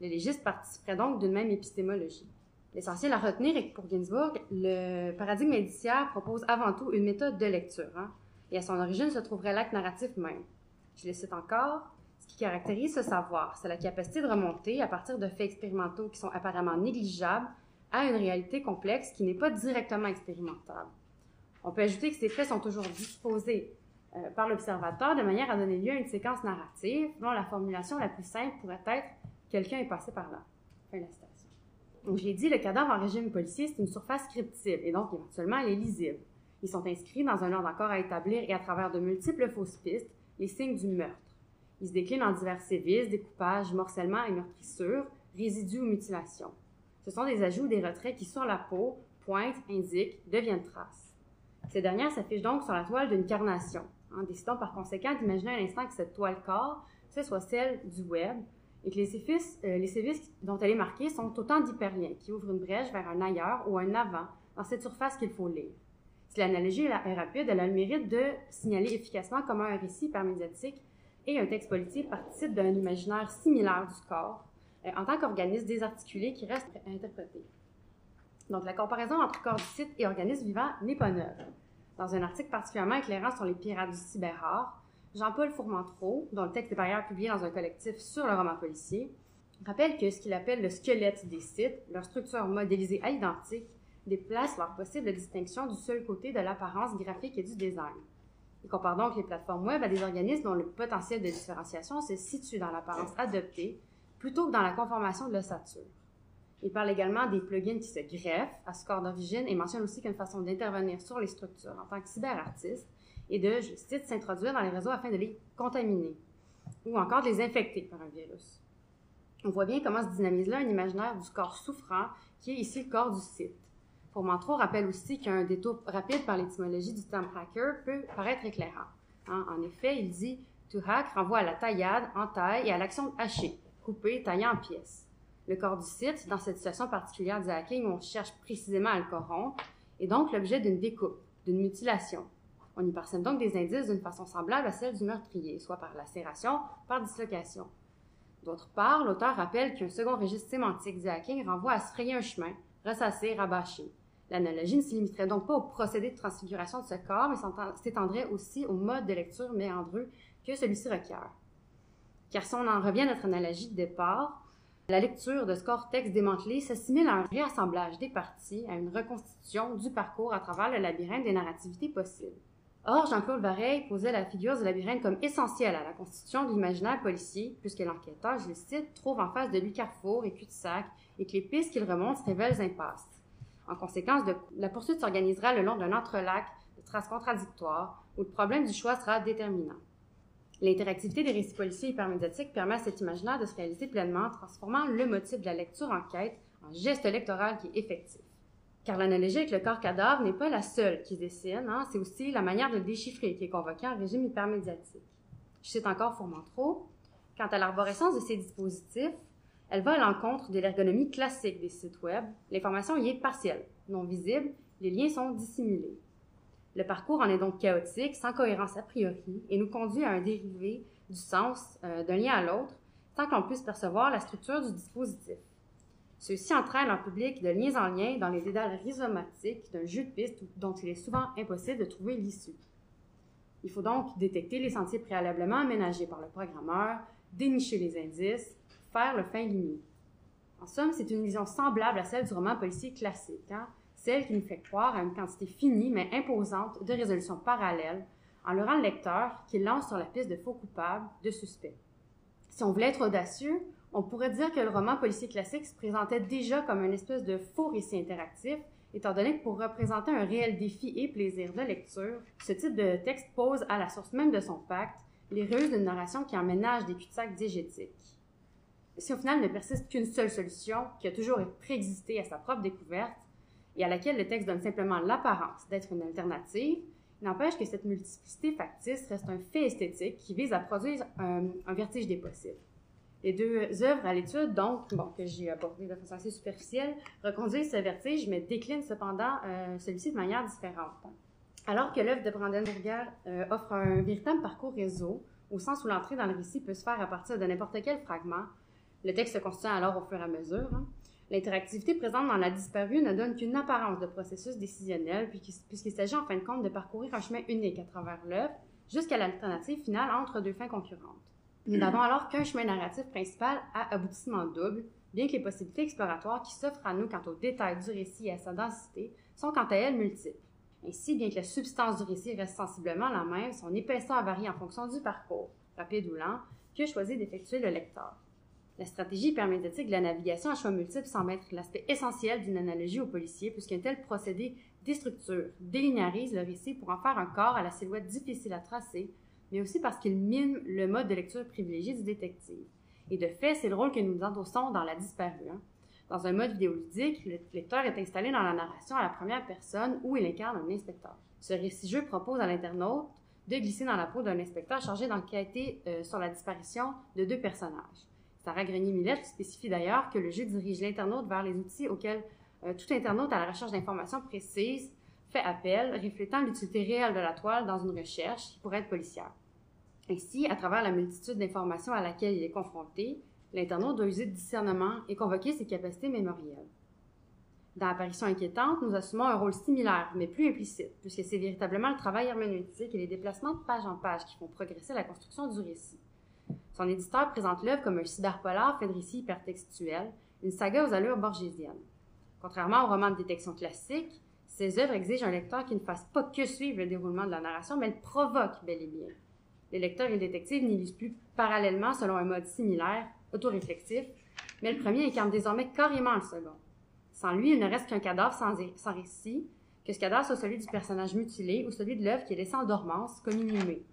Les légistes participeraient donc d'une même épistémologie. L'essentiel à retenir est que pour Ginsburg, le paradigme indiciaire propose avant tout une méthode de lecture, hein, et à son origine se trouverait l'acte narratif même. Je le cite encore. Ce qui caractérise ce savoir, c'est la capacité de remonter, à partir de faits expérimentaux qui sont apparemment négligeables, à une réalité complexe qui n'est pas directement expérimentable. On peut ajouter que ces faits sont toujours disposés euh, par l'observateur de manière à donner lieu à une séquence narrative dont la formulation la plus simple pourrait être quelqu'un est passé par là. Fin de la citation. Donc, j'ai dit, le cadavre en régime policier, c'est une surface scriptive et donc éventuellement elle est lisible. Ils sont inscrits dans un ordre encore à établir et à travers de multiples fausses pistes, les signes du meurtre. Ils se déclinent en divers sévices, découpages, morcellement et meurtrissures, résidus ou mutilations. Ce sont des ajouts ou des retraits qui, sur la peau, pointent, indiquent, deviennent traces. Ces dernières s'affichent donc sur la toile d'une carnation, en décidant par conséquent d'imaginer à l'instant que cette toile corps, ce soit celle du web, et que les sévices, euh, les sévices dont elle est marquée sont autant d'hyperliens qui ouvrent une brèche vers un ailleurs ou un avant dans cette surface qu'il faut lire. Si l'analogie est rapide, elle a le mérite de signaler efficacement comment un récit hypermédiatique et un texte politique participent d'un imaginaire similaire du corps, en tant qu'organisme désarticulé qui reste à interpréter. Donc, la comparaison entre site et organisme vivant n'est pas neuve. Dans un article particulièrement éclairant sur les pirates du cyberart, Jean-Paul Fourmentreau, dont le texte est par ailleurs publié dans un collectif sur le roman policier, rappelle que ce qu'il appelle le squelette des sites, leur structure modélisée à l'identique, déplace leur possible distinction du seul côté de l'apparence graphique et du design. Il compare donc les plateformes web à des organismes dont le potentiel de différenciation se situe dans l'apparence adoptée plutôt que dans la conformation de l'ossature. Il parle également des plugins qui se greffent à ce corps d'origine et mentionne aussi qu'une façon d'intervenir sur les structures en tant que cyberartiste et de, je cite, s'introduire dans les réseaux afin de les contaminer ou encore de les infecter par un virus. On voit bien comment se dynamise là un imaginaire du corps souffrant, qui est ici le corps du site. Fourmentreau rappelle aussi qu'un détour rapide par l'étymologie du terme hacker peut paraître éclairant. Hein. En effet, il dit to hack renvoie à la taillade, en taille et à l'action de hacher, couper, tailler en pièces. Le corps du site, dans cette situation particulière du hacking on cherche précisément à le corrompre, est donc l'objet d'une découpe, d'une mutilation. On y parsème donc des indices d'une façon semblable à celle du meurtrier, soit par lacération, par dislocation. D'autre part, l'auteur rappelle qu'un second registre sémantique du hacking renvoie à se frayer un chemin, ressasser, rabâcher. L'analogie ne se limiterait donc pas au procédé de transfiguration de ce corps, mais s'étendrait aussi au mode de lecture méandreux que celui-ci requiert. Car si on en revient à notre analogie de départ, la lecture de ce corps texte démantelé s'assimile à un réassemblage des parties, à une reconstitution du parcours à travers le labyrinthe des narrativités possibles. Or, Jean-Claude Vareille posait la figure du labyrinthe comme essentielle à la constitution de l'imaginaire policier, puisque l'enquêteur, je le cite, trouve en face de lui carrefour et cul-de-sac, et que les pistes qu'il remonte révèlent impasses. En conséquence, la poursuite s'organisera le long d'un entrelac de traces contradictoires, où le problème du choix sera déterminant. L'interactivité des récits policiers hypermédiatiques permet à cet imaginaire de se réaliser pleinement, transformant le motif de la lecture en quête en geste électoral qui est effectif. Car l'analogie avec le corps cadavre n'est pas la seule qui dessine, hein, c'est aussi la manière de le déchiffrer qui est convoquée en régime hypermédiatique. Je cite encore Fourmentreau. Quant à l'arborescence de ces dispositifs, elle va à l'encontre de l'ergonomie classique des sites Web. L'information y est partielle, non visible, les liens sont dissimulés. Le parcours en est donc chaotique, sans cohérence a priori, et nous conduit à un dérivé du sens euh, d'un lien à l'autre, sans qu'on puisse percevoir la structure du dispositif. Ceux-ci entraînent en public de liens en lien dans les dédales rhizomatiques d'un jeu de piste dont il est souvent impossible de trouver l'issue. Il faut donc détecter les sentiers préalablement aménagés par le programmeur, dénicher les indices, faire le fin limite. En somme, c'est une vision semblable à celle du roman policier classique. Hein? Celle qui nous fait croire à une quantité finie mais imposante de résolutions parallèles en leurrant le lecteur qu'il lance sur la piste de faux coupables, de suspects. Si on voulait être audacieux, on pourrait dire que le roman policier classique se présentait déjà comme une espèce de faux récit interactif, étant donné que pour représenter un réel défi et plaisir de lecture, ce type de texte pose à la source même de son pacte les ruses d'une narration qui emménage des cul-de-sac diégétiques. Si au final ne persiste qu'une seule solution, qui a toujours préexisté à sa propre découverte, et à laquelle le texte donne simplement l'apparence d'être une alternative, il n'empêche que cette multiplicité factice reste un fait esthétique qui vise à produire un, vertige des possibles. Les deux œuvres à l'étude, donc, bon, que j'ai abordées de façon assez superficielle, reconduisent ce vertige, mais déclinent cependant euh, celui-ci de manière différente. Alors que l'œuvre de Brandenburger euh, offre un véritable parcours réseau, au sens où l'entrée dans le récit peut se faire à partir de n'importe quel fragment, le texte se construit alors au fur et à mesure. Hein. L'interactivité présente dans la disparue ne donne qu'une apparence de processus décisionnel, puisqu'il s'agit en fin de compte de parcourir un chemin unique à travers l'œuvre jusqu'à l'alternative finale entre deux fins concurrentes. Nous n'avons alors qu'un chemin narratif principal à aboutissement double, bien que les possibilités exploratoires qui s'offrent à nous quant aux détails du récit et à sa densité sont quant à elles multiples. Ainsi, bien que la substance du récit reste sensiblement la même, son épaisseur varie en fonction du parcours, rapide ou lent, que choisit d'effectuer le lecteur. La stratégie hypermédiatique de la navigation à choix multiples semble être l'aspect essentiel d'une analogie au policier, puisqu'un tel procédé déstructure, délinéarise le récit pour en faire un corps à la silhouette difficile à tracer, mais aussi parce qu'il mine le mode de lecture privilégié du détective. Et de fait, c'est le rôle que nous endossons dans La disparue. Hein. Dans un mode vidéoludique, le lecteur est installé dans la narration à la première personne où il incarne un inspecteur. Ce récit-jeu propose à l'internaute de glisser dans la peau d'un inspecteur chargé d'enquêter euh, sur la disparition de deux personnages. Sarah Grenier-Millette spécifie d'ailleurs que le jeu dirige l'internaute vers les outils auxquels euh, tout internaute à la recherche d'informations précises fait appel, reflétant l'utilité réelle de la toile dans une recherche qui pourrait être policière. Ainsi, à travers la multitude d'informations à laquelle il est confronté, l'internaute doit user de discernement et convoquer ses capacités mémorielles. Dans Apparition inquiétante, nous assumons un rôle similaire, mais plus implicite, puisque c'est véritablement le travail herméneutique et les déplacements de page en page qui font progresser la construction du récit. Son éditeur présente l'œuvre comme un cyberpolar fait de récits hypertextuels, une saga aux allures borgésiennes. Contrairement aux romans de détection classiques, ces œuvres exigent un lecteur qui ne fasse pas que suivre le déroulement de la narration, mais le provoque bel et bien. Les lecteurs et les détectives n'y lisent plus parallèlement selon un mode similaire, autoréflexif, mais le premier incarne désormais carrément le second. Sans lui, il ne reste qu'un cadavre sans, sans récit, que ce cadavre soit celui du personnage mutilé ou celui de l'œuvre qui est laissée en dormance, comme inhumée.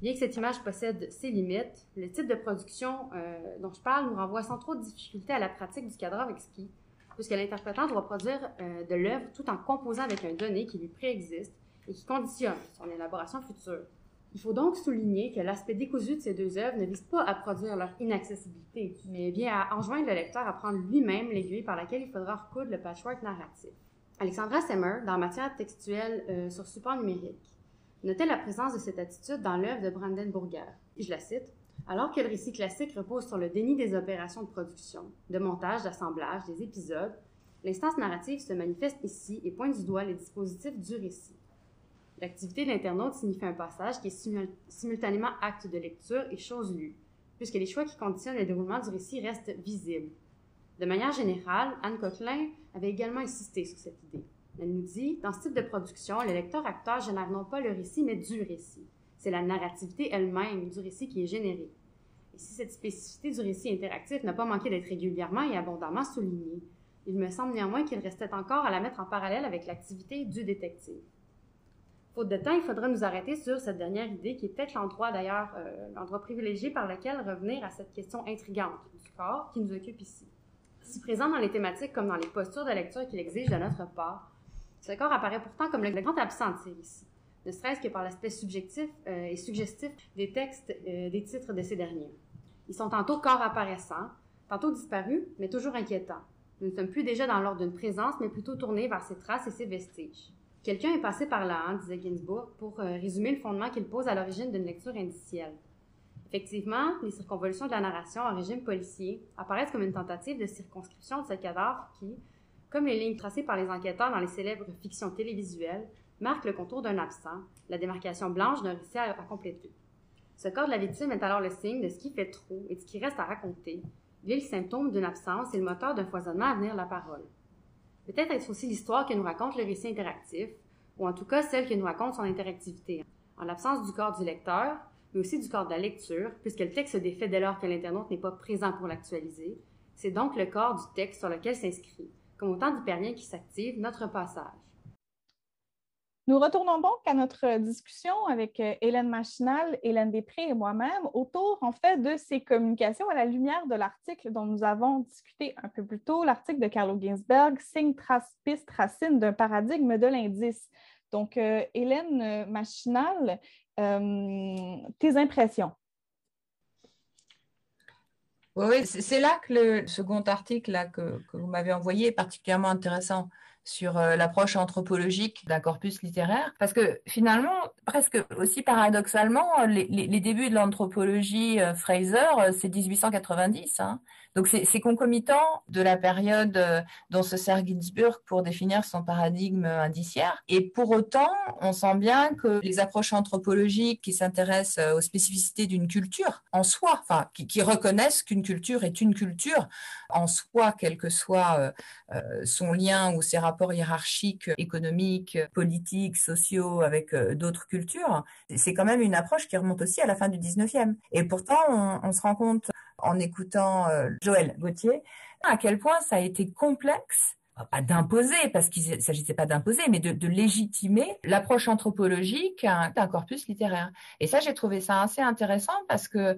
Bien que cette image possède ses limites, le type de production euh, dont je parle nous renvoie sans trop de difficulté à la pratique du cadrage exquis, puisque l'interprétant doit produire euh, de l'œuvre tout en composant avec un donné qui lui préexiste et qui conditionne son élaboration future. Il faut donc souligner que l'aspect décousu de ces deux œuvres ne vise pas à produire leur inaccessibilité, mais bien à enjoindre le lecteur à prendre lui-même l'aiguille par laquelle il faudra recoudre le patchwork narratif. Alexandra Semmer, dans Matière textuelle euh, sur support numérique, notait la présence de cette attitude dans l'œuvre de Brandon Burger. Je la cite. Alors que le récit classique repose sur le déni des opérations de production, de montage, d'assemblage, des épisodes, l'instance narrative se manifeste ici et pointe du doigt les dispositifs du récit. L'activité de l'internaute signifie un passage qui est simultanément acte de lecture et chose lue, puisque les choix qui conditionnent le déroulement du récit restent visibles. De manière générale, Anne Coquelin avait également insisté sur cette idée. Elle nous dit, dans ce type de production, le lecteur-acteur génère non pas le récit, mais du récit. C'est la narrativité elle-même du récit qui est générée. Et si cette spécificité du récit interactif n'a pas manqué d'être régulièrement et abondamment soulignée, il me semble néanmoins qu'il restait encore à la mettre en parallèle avec l'activité du détective. Faute de temps, il faudra nous arrêter sur cette dernière idée qui est peut-être l'endroit d'ailleurs, euh, l'endroit privilégié par lequel revenir à cette question intrigante du corps qui nous occupe ici. Si présent dans les thématiques comme dans les postures de lecture qu'il exige de notre part, ce corps apparaît pourtant comme le grand récits, ne serait-ce que par l'aspect subjectif euh, et suggestif des textes, euh, des titres de ces derniers. Ils sont tantôt corps apparaissants, tantôt disparus, mais toujours inquiétants. Nous ne sommes plus déjà dans l'ordre d'une présence, mais plutôt tournés vers ses traces et ses vestiges. Quelqu'un est passé par là, hein, disait Ginsburg, pour euh, résumer le fondement qu'il pose à l'origine d'une lecture indicielle. Effectivement, les circonvolutions de la narration en régime policier apparaissent comme une tentative de circonscription de ce cadavre qui, comme les lignes tracées par les enquêteurs dans les célèbres fictions télévisuelles, marquent le contour d'un absent, la démarcation blanche d'un récit à, compléter. Ce corps de la victime est alors le signe de ce qui fait trop et de ce qui reste à raconter. Il le symptôme d'une absence et le moteur d'un foisonnement à venir la parole. Peut-être est-ce aussi l'histoire que nous raconte le récit interactif, ou en tout cas celle que nous raconte son interactivité, en l'absence du corps du lecteur, mais aussi du corps de la lecture, puisque le texte se défait dès lors que l'internaute n'est pas présent pour l'actualiser. C'est donc le corps du texte sur lequel s'inscrit, comme autant d'hyperliens qui s'activent, notre passage. Nous retournons donc à notre discussion avec euh, Hélène Machinal, Hélène Després et moi-même autour, en fait, de ces communications à la lumière de l'article dont nous avons discuté un peu plus tôt, l'article de Carlo Ginsberg, Signe, trace, piste, racine d'un paradigme de l'indice. Donc, euh, Hélène Machinal, euh, tes impressions? Oui, c'est là que le second article là, que, que vous m'avez envoyé est particulièrement intéressant sur euh, l'approche anthropologique d'un corpus littéraire, parce que finalement, presque aussi paradoxalement, les, les, débuts de l'anthropologie euh, Fraser, euh, c'est 1890. Hein. Donc c'est concomitant de la période dont se sert Ginsburg pour définir son paradigme indiciaire. Et pour autant, on sent bien que les approches anthropologiques qui s'intéressent aux spécificités d'une culture en soi, enfin qui reconnaissent qu'une culture est une culture en soi, quel que soit son lien ou ses rapports rapports hiérarchiques, économiques, politiques, sociaux avec euh, d'autres cultures, c'est quand même une approche qui remonte aussi à la fin du 19e. Et pourtant, on, se rend compte en écoutant euh, Joël Gauthier à quel point ça a été complexe pas d'imposer, parce qu'il ne s'agissait pas d'imposer, mais de, légitimer l'approche anthropologique d'un corpus littéraire. Et ça, j'ai trouvé ça assez intéressant parce que euh,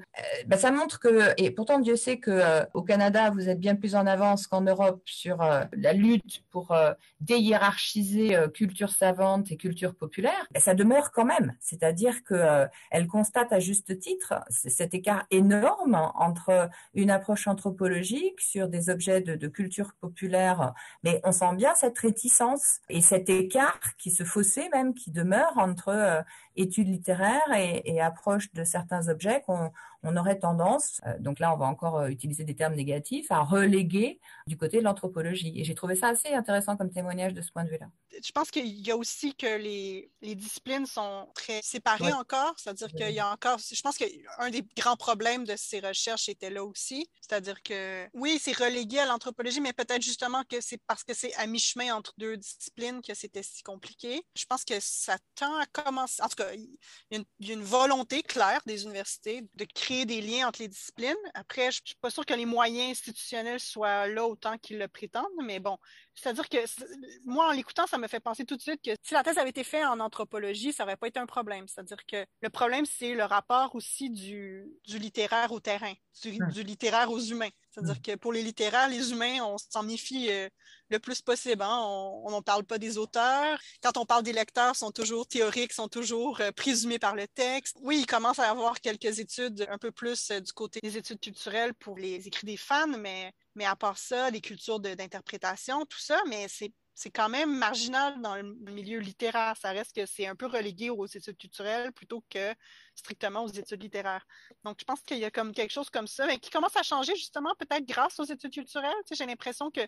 bah, ça montre que, et pourtant Dieu sait que euh, au Canada, vous êtes bien plus en avance qu'en Europe sur euh, la lutte pour déhiérarchiser culture savante et culture populaire, ça demeure quand même. C'est-à-dire que elle constate à juste titre cet écart énorme entre une approche anthropologique sur des objets de, de culture populaire mais on sent bien cette réticence et cet écart qui se fossé même, qui demeure entre euh, études littéraires et, approche de certains objets qu'on on aurait tendance, euh, donc là on va encore euh, utiliser des termes négatifs, à reléguer du côté de l'anthropologie. Et j'ai trouvé ça assez intéressant comme témoignage de ce point de vue-là. Je pense qu'il y a aussi que les, les disciplines sont très séparées encore, c'est-à-dire qu'il y a encore, je pense qu'un des grands problèmes de ces recherches était là aussi, c'est-à-dire que oui, c'est relégué à l'anthropologie, mais peut-être justement que c'est parce que c'est à mi-chemin entre deux disciplines que c'était si compliqué. Je pense que ça tend à commencer, en tout cas, il y a une, volonté claire des universités de créer des liens entre les disciplines. Après, je ne suis pas sûre que les moyens institutionnels soient là autant qu'ils le prétendent, mais bon, C'est-à-dire que moi, en l'écoutant, ça me fait penser tout de suite que si la thèse avait été faite en anthropologie, ça n'aurait pas été un problème. C'est-à-dire que le problème, c'est le rapport aussi du, du littéraire au terrain, du, du littéraire aux humains. C'est-à-dire que pour les littéraires, les humains, on s'en méfie euh, le plus possible. Hein. On n'en parle pas des auteurs. Quand on parle des lecteurs, sont toujours théoriques, sont toujours euh, présumés par le texte. Oui, il commence à y avoir quelques études un peu plus euh, du côté des études culturelles pour les écrits des fans, mais, mais à part ça, les cultures d'interprétation, tout ça, mais c'est c'est quand même marginal dans le milieu littéraire. Ça reste que c'est un peu relégué aux études culturelles plutôt que strictement aux études littéraires. Donc, je pense qu'il y a comme quelque chose comme ça, mais qui commence à changer justement peut-être grâce aux études culturelles. Tu sais, j'ai l'impression que,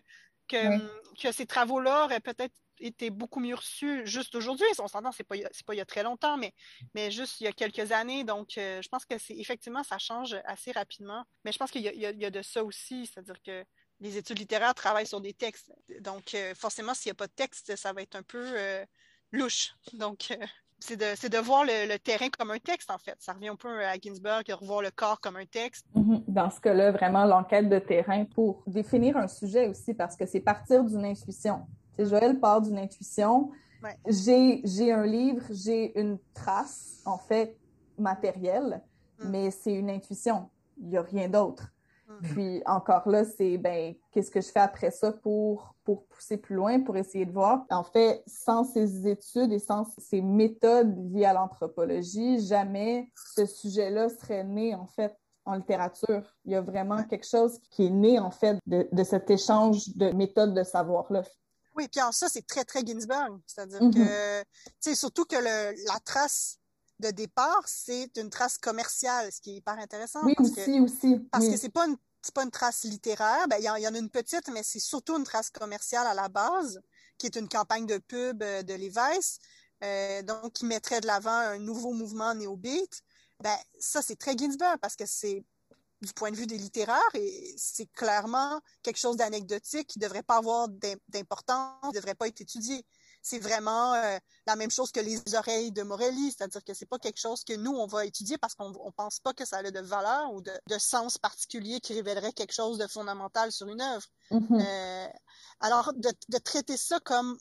que, que ces travaux-là auraient peut-être été beaucoup mieux reçus juste aujourd'hui. On s'entend, c'est pas, pas il y a très longtemps, mais, mais juste il y a quelques années. Donc, euh, je pense que c'est effectivement, ça change assez rapidement. Mais je pense qu'il y, y, a de ça aussi, c'est-à-dire que les études littéraires travaillent sur des textes. Donc, euh, forcément, s'il n'y a pas de texte, ça va être un peu euh, louche. Donc, euh, c'est de, voir le, terrain comme un texte, en fait. Ça revient un peu à Ginsberg, de revoir le corps comme un texte. Mm-hmm. Dans ce cas-là, vraiment, l'enquête de terrain pour définir un sujet aussi, parce que c'est partir d'une intuition. C'est Joël part d'une intuition. J'ai un livre, j'ai une trace, en fait, matérielle, mm. mais c'est une intuition. Il n'y a rien d'autre. Mm. Puis encore là, c'est ben qu'est-ce que je fais après ça pour pour pousser plus loin, pour essayer de voir? En fait, sans ces études et sans ces méthodes liées à l'anthropologie, jamais ce sujet-là serait né en fait en littérature. Il y a vraiment quelque chose qui est né en fait de, de cet échange de méthodes de savoir-là. Oui, puis en ça, c'est très, très Ginsberg. C'est-à-dire mm-hmm. que, tu sais, surtout que le, la trace de départ, c'est une trace commerciale, ce qui est hyper intéressant. Oui, aussi, aussi. Parce que c'est pas une pas une trace littéraire, ben il y, en a une petite, mais c'est surtout une trace commerciale à la base, qui est une campagne de pub euh, de Levi's, euh, donc qui mettrait de l'avant un nouveau mouvement néo-beat. Ben ça c'est très Ginsberg parce que c'est du point de vue des littéraires et c'est clairement quelque chose d'anecdotique qui devrait pas avoir d'importance, qui devrait pas être étudié c'est vraiment euh, la même chose que les oreilles de Morelli, c'est-à-dire que c'est pas quelque chose que nous on va étudier parce qu'on on pense pas que ça a de valeur ou de, sens particulier qui révélerait quelque chose de fondamental sur une œuvre. Mm-hmm. Euh, alors de, traiter ça comme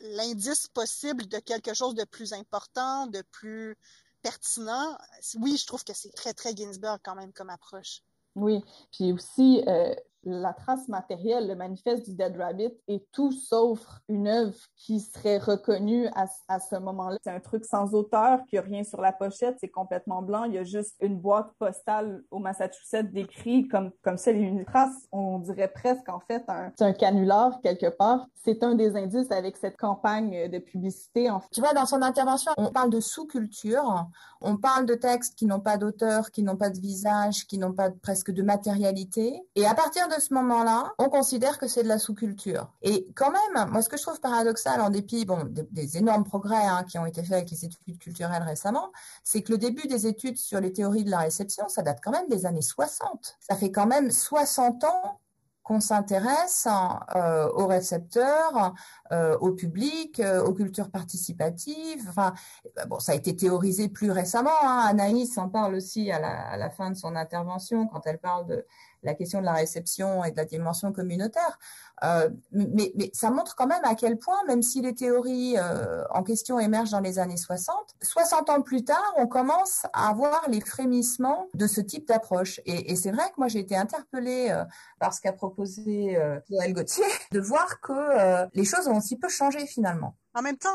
l'indice possible de quelque chose de plus important, de plus pertinent, oui, je trouve que c'est très très Ginsberg quand même comme approche. Oui, puis aussi, euh, la trace matérielle, le manifeste du Dead Rabbit est tout sauf une œuvre qui serait reconnue à, à ce moment-là. C'est un truc sans auteur, qui a rien sur la pochette, c'est complètement blanc. Il y a juste une boîte postale au Massachusetts décrit comme comme celle une trace. On dirait presque en fait un, un canular quelque part. C'est un des indices avec cette campagne de publicité. En fait. Tu vois, dans son intervention, on parle de sous-culture, on parle de textes qui n'ont pas d'auteur, qui n'ont pas de visage, qui n'ont pas presque de matérialité. Et à partir de ce moment-là, on considère que c'est de la sous-culture. Et quand même, moi, ce que je trouve paradoxal, en dépit bon, des, énormes progrès hein, qui ont été faits avec les études culturelles récemment, c'est que le début des études sur les théories de la réception, ça date quand même des années 60. Ça fait quand même 60 ans qu'on s'intéresse euh, aux récepteurs, euh, au public, euh, aux cultures participatives. Enfin, bon, ça a été théorisé plus récemment. Hein. Anaïs en parle aussi à la, fin de son intervention quand elle parle de la question de la réception et de la dimension communautaire. Euh, mais, mais, ça montre quand même à quel point, même si les théories euh, en question émergent dans les années 60, 60 ans plus tard, on commence à avoir les frémissements de ce type d'approche. Et, et c'est vrai que moi j'ai été interpellée euh, par ce qu'a proposé euh, Joël Gauthier, (laughs) de voir que euh, les choses ont aussi peu changé finalement. En même temps,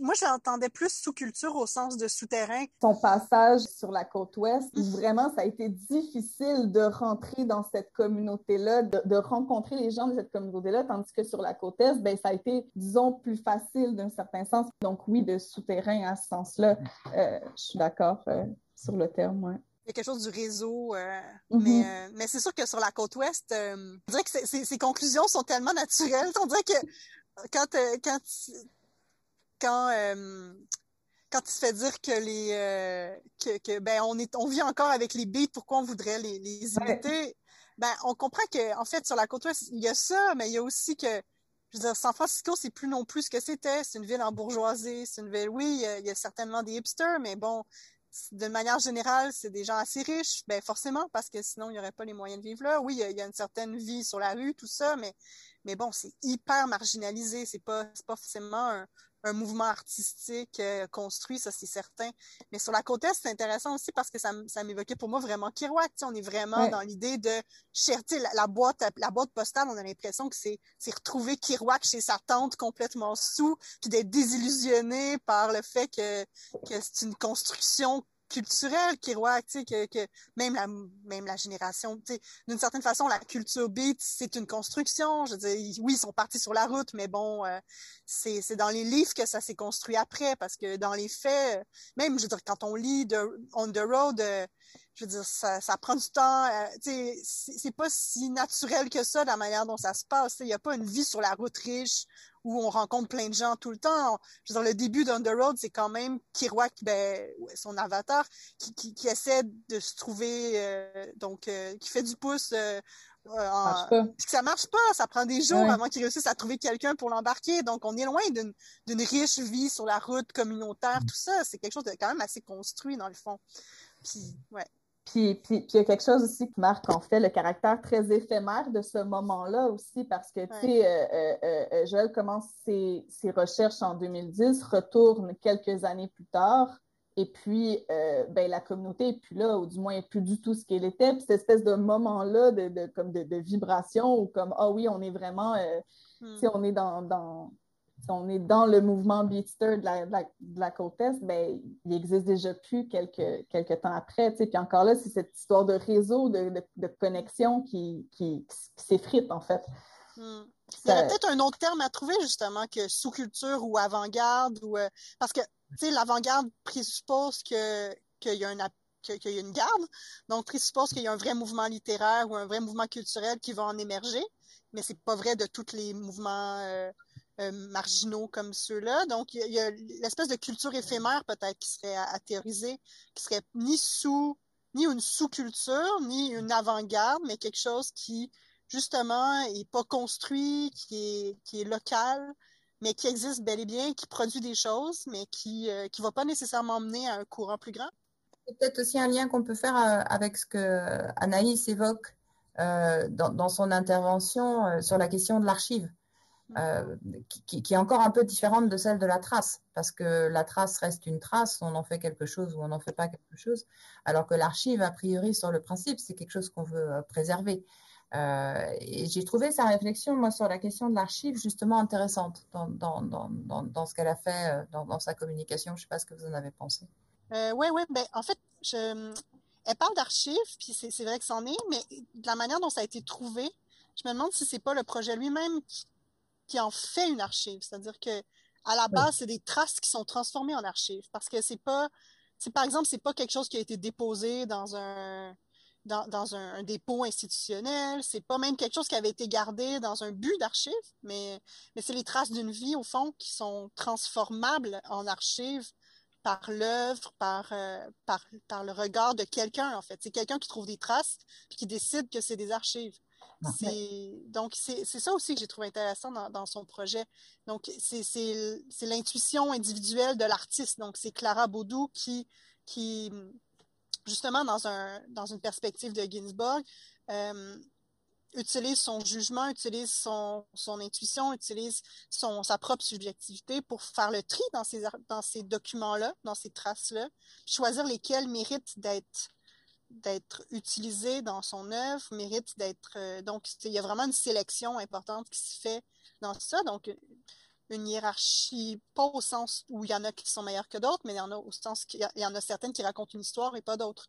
moi, j'entendais plus sous-culture au sens de souterrain. Ton passage sur la côte ouest, mm. vraiment, ça a été difficile de rentrer dans cette communauté-là, de, rencontrer les gens de cette communauté-là, tandis que sur la côte est, ben, ça a été, disons, plus facile d'un certain sens. Donc oui, de souterrain à ce sens-là, euh, je suis d'accord euh, sur le terme, ouais il y a quelque chose du réseau. Euh, mm-hmm. Mais, mais c'est sûr que sur la côte ouest, on dirait que ces conclusions sont tellement naturelles. On dirait que quand quand quand quand il se fait dire que les euh, que, que, ben on est on vit encore avec les beats, pourquoi on voudrait les, les imiter? Ben on comprend que en fait sur la côte ouest il y a ça, mais il y a aussi que je veux dire San Francisco c'est plus non plus ce que c'était, c'est une ville en bourgeoisie, c'est une ville oui il y, a, certainement des hipsters, mais bon de manière générale, c'est des gens assez riches, ben forcément, parce que sinon, il n'y aurait pas les moyens de vivre là. Oui, il y, a une certaine vie sur la rue, tout ça, mais mais bon, c'est hyper marginalisé. C'est pas, pas forcément un, un mouvement artistique euh, construit, ça c'est certain. Mais sur la côte est, c'est intéressant aussi parce que ça, ça m'évoquait pour moi vraiment Kirouac. On est vraiment dans l'idée de chercher la, la, boîte, la boîte postale. On a l'impression que c'est, c'est retrouver Kirouac chez sa tante complètement sous, puis d'être désillusionné par le fait que, que c'est une construction culturel Kirouac, tu sais, que, que même la même la génération, tu sais, d'une certaine façon, la culture beat, c'est une construction. Je veux dire, oui, ils sont partis sur la route, mais bon, euh, c'est c'est dans les livres que ça s'est construit après, parce que dans les faits, même, je veux dire, quand on lit On the Road, euh, je veux dire, ça, ça prend du temps. Euh, tu sais, c'est pas si naturel que ça, la manière dont ça se passe. Il n'y a pas une vie sur la route riche où on rencontre plein de gens tout le temps. Je veux dire, le début d'Underroad, c'est quand même Kirouac, ben, son avatar, qui, qui, qui, essaie de se trouver, euh, donc, euh, qui fait du pouce. Euh, marche pas. ça marche pas, ça prend des jours avant qu'il réussisse à trouver quelqu'un pour l'embarquer. Donc, on est loin d'une riche vie sur la route communautaire, tout ça. C'est quelque chose de quand même assez construit, dans le fond. Puis, ouais. Puis, puis, il y a quelque chose aussi qui marque en fait le caractère très éphémère de ce moment-là aussi, parce que, tu sais, euh, euh, euh, Joël commence ses, ses, recherches en 2010, retourne quelques années plus tard, et puis, ben, la communauté n'est plus là, ou du moins n'est plus du tout ce qu'elle était. Puis cette espèce de moment-là de, de, comme de, de, vibration, où comme, ah oui, on est vraiment, hmm. tu sais, on est dans, dans si on est dans le mouvement Beatster de la, de la, côte Est, ben, il existe déjà plus quelques, quelques temps après. Puis encore là, c'est cette histoire de réseau, de, de, connexion qui, qui, s'effrite, en fait. Hmm. Il y aurait peut-être un autre terme à trouver, justement, que sous-culture ou avant-garde. ou euh, Parce que l'avant-garde présuppose que qu'il y a un qu'il y a une garde, donc présuppose qu'il y a un vrai mouvement littéraire ou un vrai mouvement culturel qui va en émerger, mais c'est pas vrai de tous les mouvements euh, euh, marginaux comme ceux-là. Donc, il y a, l'espèce de culture éphémère peut-être qui serait à, théoriser, qui serait ni sous, ni une sous-culture, ni une avant-garde, mais quelque chose qui, justement, est pas construit, qui est, qui est local, mais qui existe bel et bien, qui produit des choses, mais qui euh, qui va pas nécessairement mener à un courant plus grand. C'est peut-être aussi un lien qu'on peut faire euh, avec ce que Anaïs évoque dans, son intervention sur la question de l'archive. Euh, qui, qui, est encore un peu différente de celle de la trace, parce que la trace reste une trace, on en fait quelque chose ou on n'en fait pas quelque chose, alors que l'archive, a priori, sur le principe, c'est quelque chose qu'on veut euh, préserver. Euh, et j'ai trouvé sa réflexion, moi, sur la question de l'archive, justement intéressante dans, dans, dans, dans ce qu'elle a fait dans, sa communication. Je ne sais pas ce que vous en avez pensé. Euh, oui, oui. Ben, en fait, je... elle parle d'archives, puis c'est vrai que c'en est, mais de la manière dont ça a été trouvé, je me demande si c'est pas le projet lui-même qui qui en fait une archive. C'est-à-dire que à la base, c'est des traces qui sont transformées en archives. Parce que c'est pas, c'est par exemple, c'est pas quelque chose qui a été déposé dans un dans, dans un, dépôt institutionnel. C'est pas même quelque chose qui avait été gardé dans un but d'archive, mais mais c'est les traces d'une vie au fond qui sont transformables en archives par l'œuvre, par, euh, par par le regard de quelqu'un en fait. C'est quelqu'un qui trouve des traces puis qui décide que c'est des archives. Donc c'est ça aussi que j'ai trouvé intéressant dans, dans, son projet. Donc c'est l'intuition individuelle de l'artiste. Donc c'est Clara Baudou qui qui justement dans un dans une perspective de Ginsburg euh, utilise son jugement, utilise son, son intuition, utilise son, sa propre subjectivité pour faire le tri dans ces, dans ces documents-là, dans ces traces-là, choisir lesquels méritent d'être d'être utilisé dans son œuvre, mérite d'être euh, donc il y a vraiment une sélection importante qui se fait dans ça. Donc une hiérarchie, pas au sens où il y en a qui sont meilleurs que d'autres, mais il y en a au sens qu'il y, en a certaines qui racontent une histoire et pas d'autres.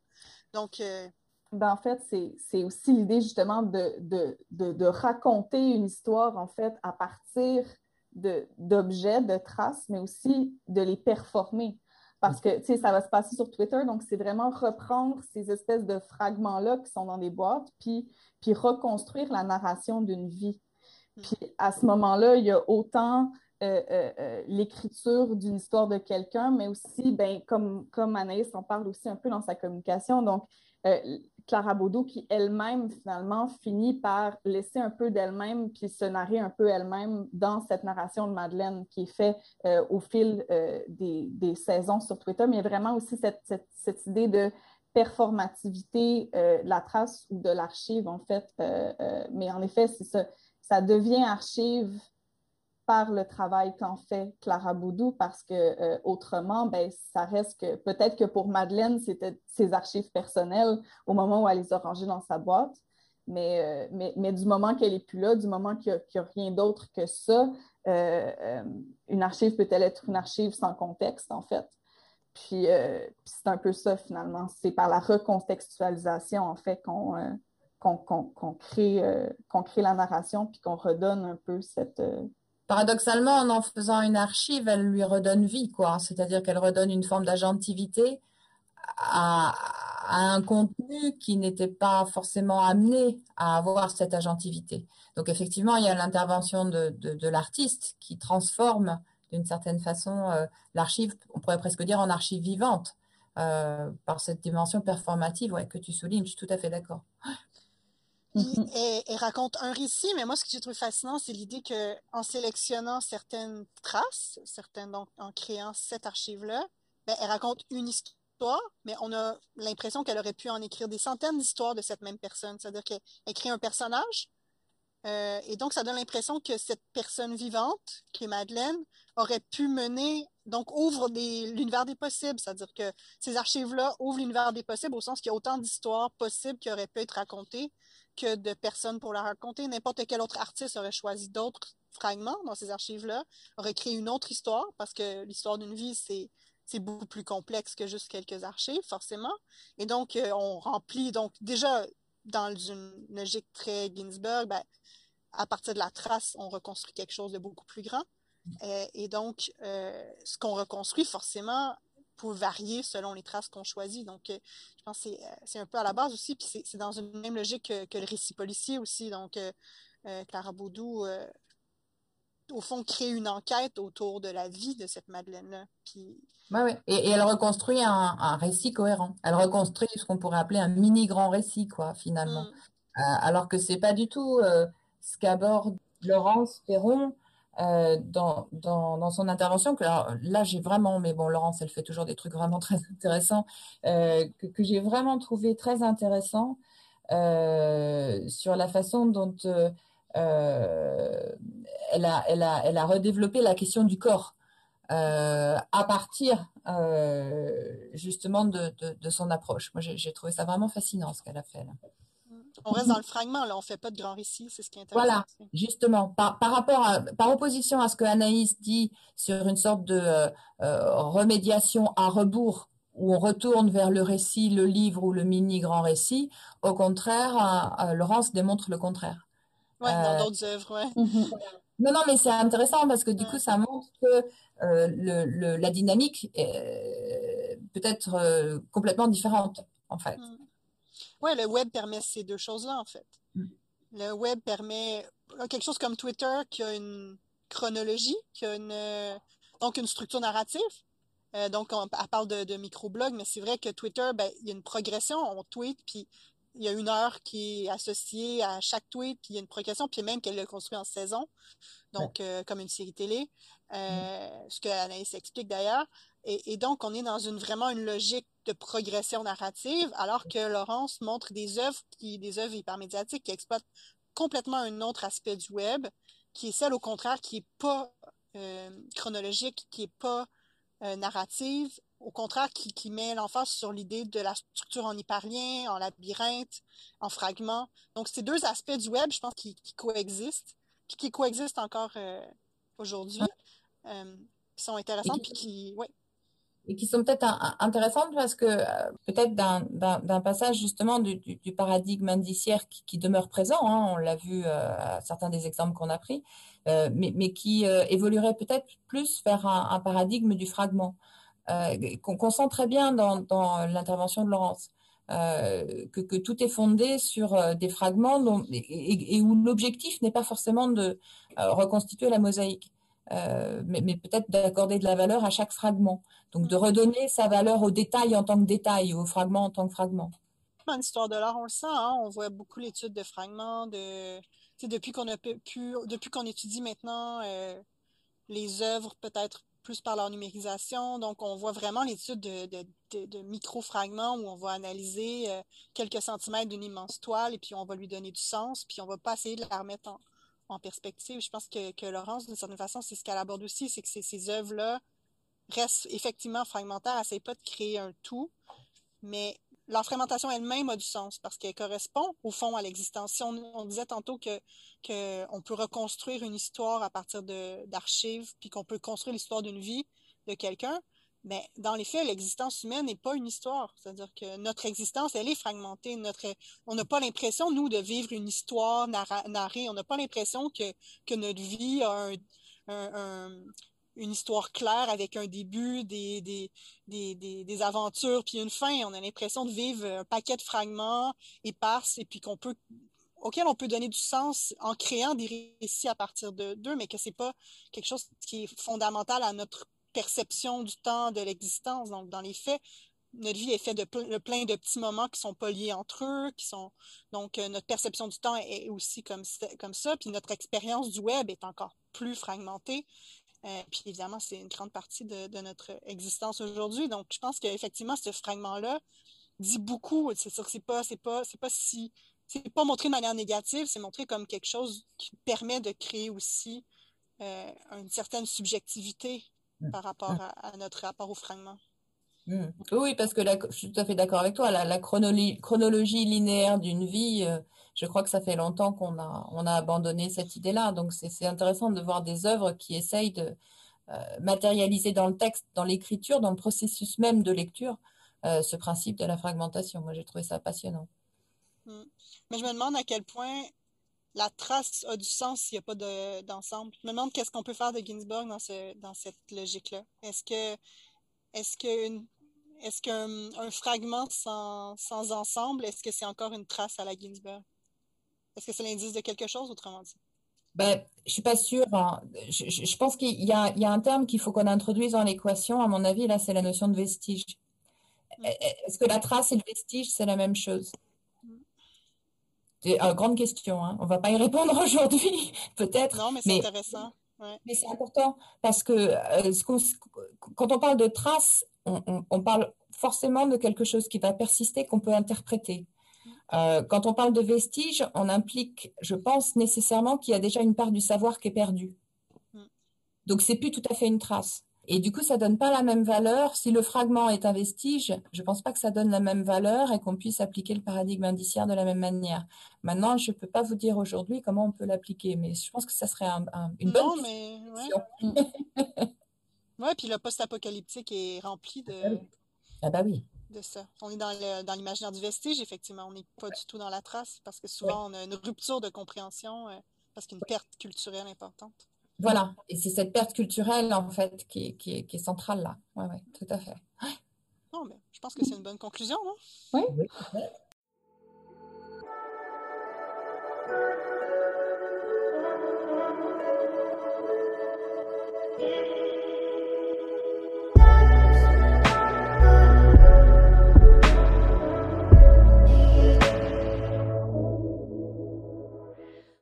Donc euh, ben, en fait, c'est aussi l'idée justement de, de, de, de, raconter une histoire en fait à partir d'objets, de traces, mais aussi de les performer. Parce que, tu sais, ça va se passer sur Twitter, donc c'est vraiment reprendre ces espèces de fragments-là qui sont dans des boîtes, puis, puis reconstruire la narration d'une vie. Mm. Puis à ce moment-là, il y a autant euh, euh, euh, l'écriture d'une histoire de quelqu'un, mais aussi, ben, comme, comme Anaïs en parle aussi un peu dans sa communication, donc Clara Baudot qui elle-même finalement finit par laisser un peu d'elle-même puis se narrer un peu elle-même dans cette narration de Madeleine qui est faite euh, au fil euh, des, des, saisons sur Twitter, mais vraiment aussi cette, cette, idée de performativité euh, la trace ou de l'archive en fait. mais en effet, c'est ça. ça devient archive le travail qu'en fait Clara Boudou parce que euh, autrement, ben, ça reste que peut-être que pour Madeleine, c'était ses archives personnelles au moment où elle les a rangées dans sa boîte. Mais, euh, mais, mais, du moment qu'elle n'est plus là, du moment qu'il n'y a, rien d'autre que ça, euh, une archive peut-elle être une archive sans contexte, en fait? Puis, c'est un peu ça, finalement. C'est par la recontextualisation, en fait, qu'on qu'on crée, qu'on crée la narration, puis qu'on redonne un peu cette, paradoxalement, en en faisant une archive, elle lui redonne vie, quoi. C'est-à-dire qu'elle redonne une forme d'agentivité à, un contenu qui n'était pas forcément amené à avoir cette agentivité. Donc effectivement, il y a l'intervention de, l'artiste qui transforme d'une certaine façon euh, l'archive, on pourrait presque dire en archive vivante, euh, par cette dimension performative que tu soulignes. Je suis tout à fait d'accord. Mhm. elle, raconte un récit, mais moi, ce que j'ai trouvé fascinant, c'est l'idée que en sélectionnant certaines traces, certaines, donc en créant cette archive-là, ben, elle raconte une histoire, mais on a l'impression qu'elle aurait pu en écrire des centaines d'histoires de cette même personne. C'est-à-dire qu'elle crée un personnage, euh, et donc ça donne l'impression que cette personne vivante, qui est Madeleine, aurait pu mener, donc ouvre l'univers des possibles. C'est-à-dire que ces archives-là ouvrent l'univers des possibles au sens qu'il y a autant d'histoires possibles qui auraient pu être racontées de personnes pour la raconter. N'importe quel autre artiste aurait choisi d'autres fragments dans ces archives-là, aurait créé une autre histoire, parce que l'histoire d'une vie, c'est c'est beaucoup plus complexe que juste quelques archives, forcément. Et donc, euh, on remplit, donc déjà, dans une logique très Ginsberg, ben, à partir de la trace, on reconstruit quelque chose de beaucoup plus grand. Euh, et donc, euh, ce qu'on reconstruit, forcément, peut varier selon les traces qu'on choisit. Donc, euh, je pense que c'est un peu à la base aussi, puis c'est dans une même logique que, le récit policier aussi. Donc, Clara Baudou, au fond, crée une enquête autour de la vie de cette Madeleine-là. Puis... Oui, Et, elle reconstruit un, récit cohérent. Elle reconstruit ce qu'on pourrait appeler un mini grand récit, quoi, finalement. Mm. alors que c'est pas du tout ce qu'aborde Laurence Perron euh, dans, son intervention, que là j'ai vraiment, mais bon, Laurence, elle fait toujours des trucs vraiment (laughs) très intéressants, euh, que, j'ai vraiment trouvé très intéressant euh, sur la façon dont elle, a, redéveloppé la question du corps. À partir justement de, de, son approche. Moi, j'ai trouvé ça vraiment fascinant ce qu'elle a fait là. On reste dans le fragment, là, on fait pas de grand récit, c'est ce qui est intéressant. Voilà, justement, par, rapport à, par opposition à ce que Anaïs dit sur une sorte de euh, euh, remédiation à rebours, où on retourne vers le récit, le livre ou le mini grand récit, au contraire, euh, Laurence démontre le contraire. Oui, dans d'autres œuvres, ouais. Mhm. Non, non, mais c'est intéressant parce que du coup, ça montre que le, la dynamique est peut-être complètement différente, en fait. Mm. Oui, le web permet ces deux choses-là, en fait. Mm. Le web permet quelque chose comme Twitter qui a une chronologie, qui a une, donc une structure narrative. Euh, donc, on, parle de, de microblog, mais c'est vrai que Twitter, ben, il y a une progression. On tweet, puis il y a une heure qui est associée à chaque tweet, puis il y a une progression, puis même qu'elle le construit en saison, donc euh, comme une série télé, euh, mm. ce que Anaïs explique d'ailleurs. Et, donc, on est dans une vraiment une logique de progression narrative, alors que Laurence montre des œuvres qui, des œuvres hypermédiatiques qui exploitent complètement un autre aspect du web, qui est celle au contraire qui est pas euh, chronologique, qui est pas euh, narrative, au contraire qui, qui met l'emphase sur l'idée de la structure en hyperlien, en labyrinthe, en fragments. Donc, ces deux aspects du web, je pense, qui, qui coexistent, qui, qui coexistent encore euh, aujourd'hui, qui sont intéressants, puis qui, ouais et qui sont peut-être intéressantes parce que euh, peut-être d'un passage justement du, du, paradigme indiciaire qui, qui, demeure présent, hein, on l'a vu euh, à certains des exemples qu'on a pris, euh, mais, mais, qui évoluerait peut-être plus vers un, un, paradigme du fragment, qu'on sent très bien dans, dans l'intervention de Laurence. que, que, tout est fondé sur des fragments dont, et, et où l'objectif n'est pas forcément de reconstituer la mosaïque. Euh, mais, mais peut-être d'accorder de la valeur à chaque fragment. Donc de redonner sa valeur au détail en tant que détail, au fragment en tant que fragment. Dans l'histoire de l'art, on le sent, hein, on voit beaucoup l'étude de fragments, de depuis qu'on a pu, depuis qu'on étudie maintenant euh, les œuvres peut-être plus par leur numérisation. Donc, on voit vraiment l'étude de, de, de, de micro-fragments où on va analyser euh, quelques centimètres d'une immense toile et puis on va lui donner du sens, puis on va pas essayer de la remettre en, en perspective. Je pense que, Laurence, d'une certaine façon, c'est ce qu'elle aborde aussi, c'est que ces, œuvres-là restent effectivement fragmentaires, elles pas de créer un tout, mais la fragmentation elle-même a du sens parce qu'elle correspond au fond à l'existence. Si on, disait tantôt que, que on peut reconstruire une histoire à partir d'archives, puis qu'on peut construire l'histoire d'une vie de quelqu'un, mais dans les faits, l'existence humaine n'est pas une histoire. C'est-à-dire que notre existence, elle est fragmentée. Notre, on n'a pas l'impression, nous, de vivre une histoire narrée. On n'a pas l'impression que, que notre vie a un, un, une histoire claire avec un début, des, des, des, des, des aventures, puis une fin. On a l'impression de vivre un paquet de fragments éparses et puis qu'on peut auquel on peut donner du sens en créant des récits à partir de d'eux, mais que c'est pas quelque chose qui est fondamental à notre perception du temps, de l'existence. Donc, dans les faits, notre vie est faite de plein de petits moments qui sont pas liés entre eux, qui sont donc euh, notre perception du temps est aussi comme comme ça, puis notre expérience du web est encore plus fragmentée. Euh, puis évidemment, c'est une grande partie de, notre existence aujourd'hui. Donc, je pense qu'effectivement, ce fragment-là dit beaucoup. C'est sûr que c'est pas, c'est pas, c'est pas si, c'est pas montré de manière négative, c'est montré comme quelque chose qui permet de créer aussi euh, une certaine subjectivité. Par rapport à, notre rapport au fragment. Mm. Oui, parce que je suis tout à fait d'accord avec toi. La, chronologie, chronologie, linéaire d'une vie, euh, je crois que ça fait longtemps qu'on a, on a abandonné cette idée-là. Donc c'est intéressant de voir des œuvres qui essayent de euh, matérialiser dans le texte, dans l'écriture, dans le processus même de lecture, euh, ce principe de la fragmentation. Moi, j'ai trouvé ça passionnant. Mais je me demande à quel point la trace a du sens s'il n'y a pas d'ensemble. je me demande qu'est-ce qu'on peut faire de Ginsburg dans, ce, dans cette logique-là. Est-ce que qu'un fragment sans, sans ensemble, est-ce que c'est encore une trace à la Ginsburg? Est-ce que c'est l'indice de quelque chose, autrement dit? Ben, je suis pas sûre. Hein. Je, je, pense qu'il y y a un terme qu'il faut qu'on introduise dans l'équation. À mon avis, là, c'est la notion de vestige. Est-ce que la trace et le vestige, c'est la même chose? C'est une grande question. Hein. On va pas y répondre (laughs) aujourd'hui, peut-être. Non, mais c'est intéressant. Mais c'est important parce que euh, quand on parle de traces, on, parle forcément de quelque chose qui va persister, qu'on peut interpréter. Euh, quand on parle de vestiges, on implique, je pense, nécessairement qu'il y a déjà une part du savoir qui est perdue. Mm. Donc c'est plus tout à fait une trace. Et du coup, ça donne pas la même valeur. Si le fragment est un vestige, je pense pas que ça donne la même valeur et qu'on puisse appliquer le paradigme indiciaire de la même manière. Maintenant, je peux pas vous dire aujourd'hui comment on peut l'appliquer, mais je pense que ça serait un, une bonne non, mais ouais. ouais, puis le post-apocalyptique est rempli de. Ah bah oui. De ça. On est dans l'imaginaire du vestige, effectivement. On n'est pas du tout dans la trace parce que souvent on a une rupture de compréhension euh, parce qu'il y a une perte culturelle importante. Voilà, et c'est cette perte culturelle, en fait, qui, qui, est centrale là. Oui, oui, tout à fait. Non, mais je pense que c'est une bonne conclusion, non? Oui. oui.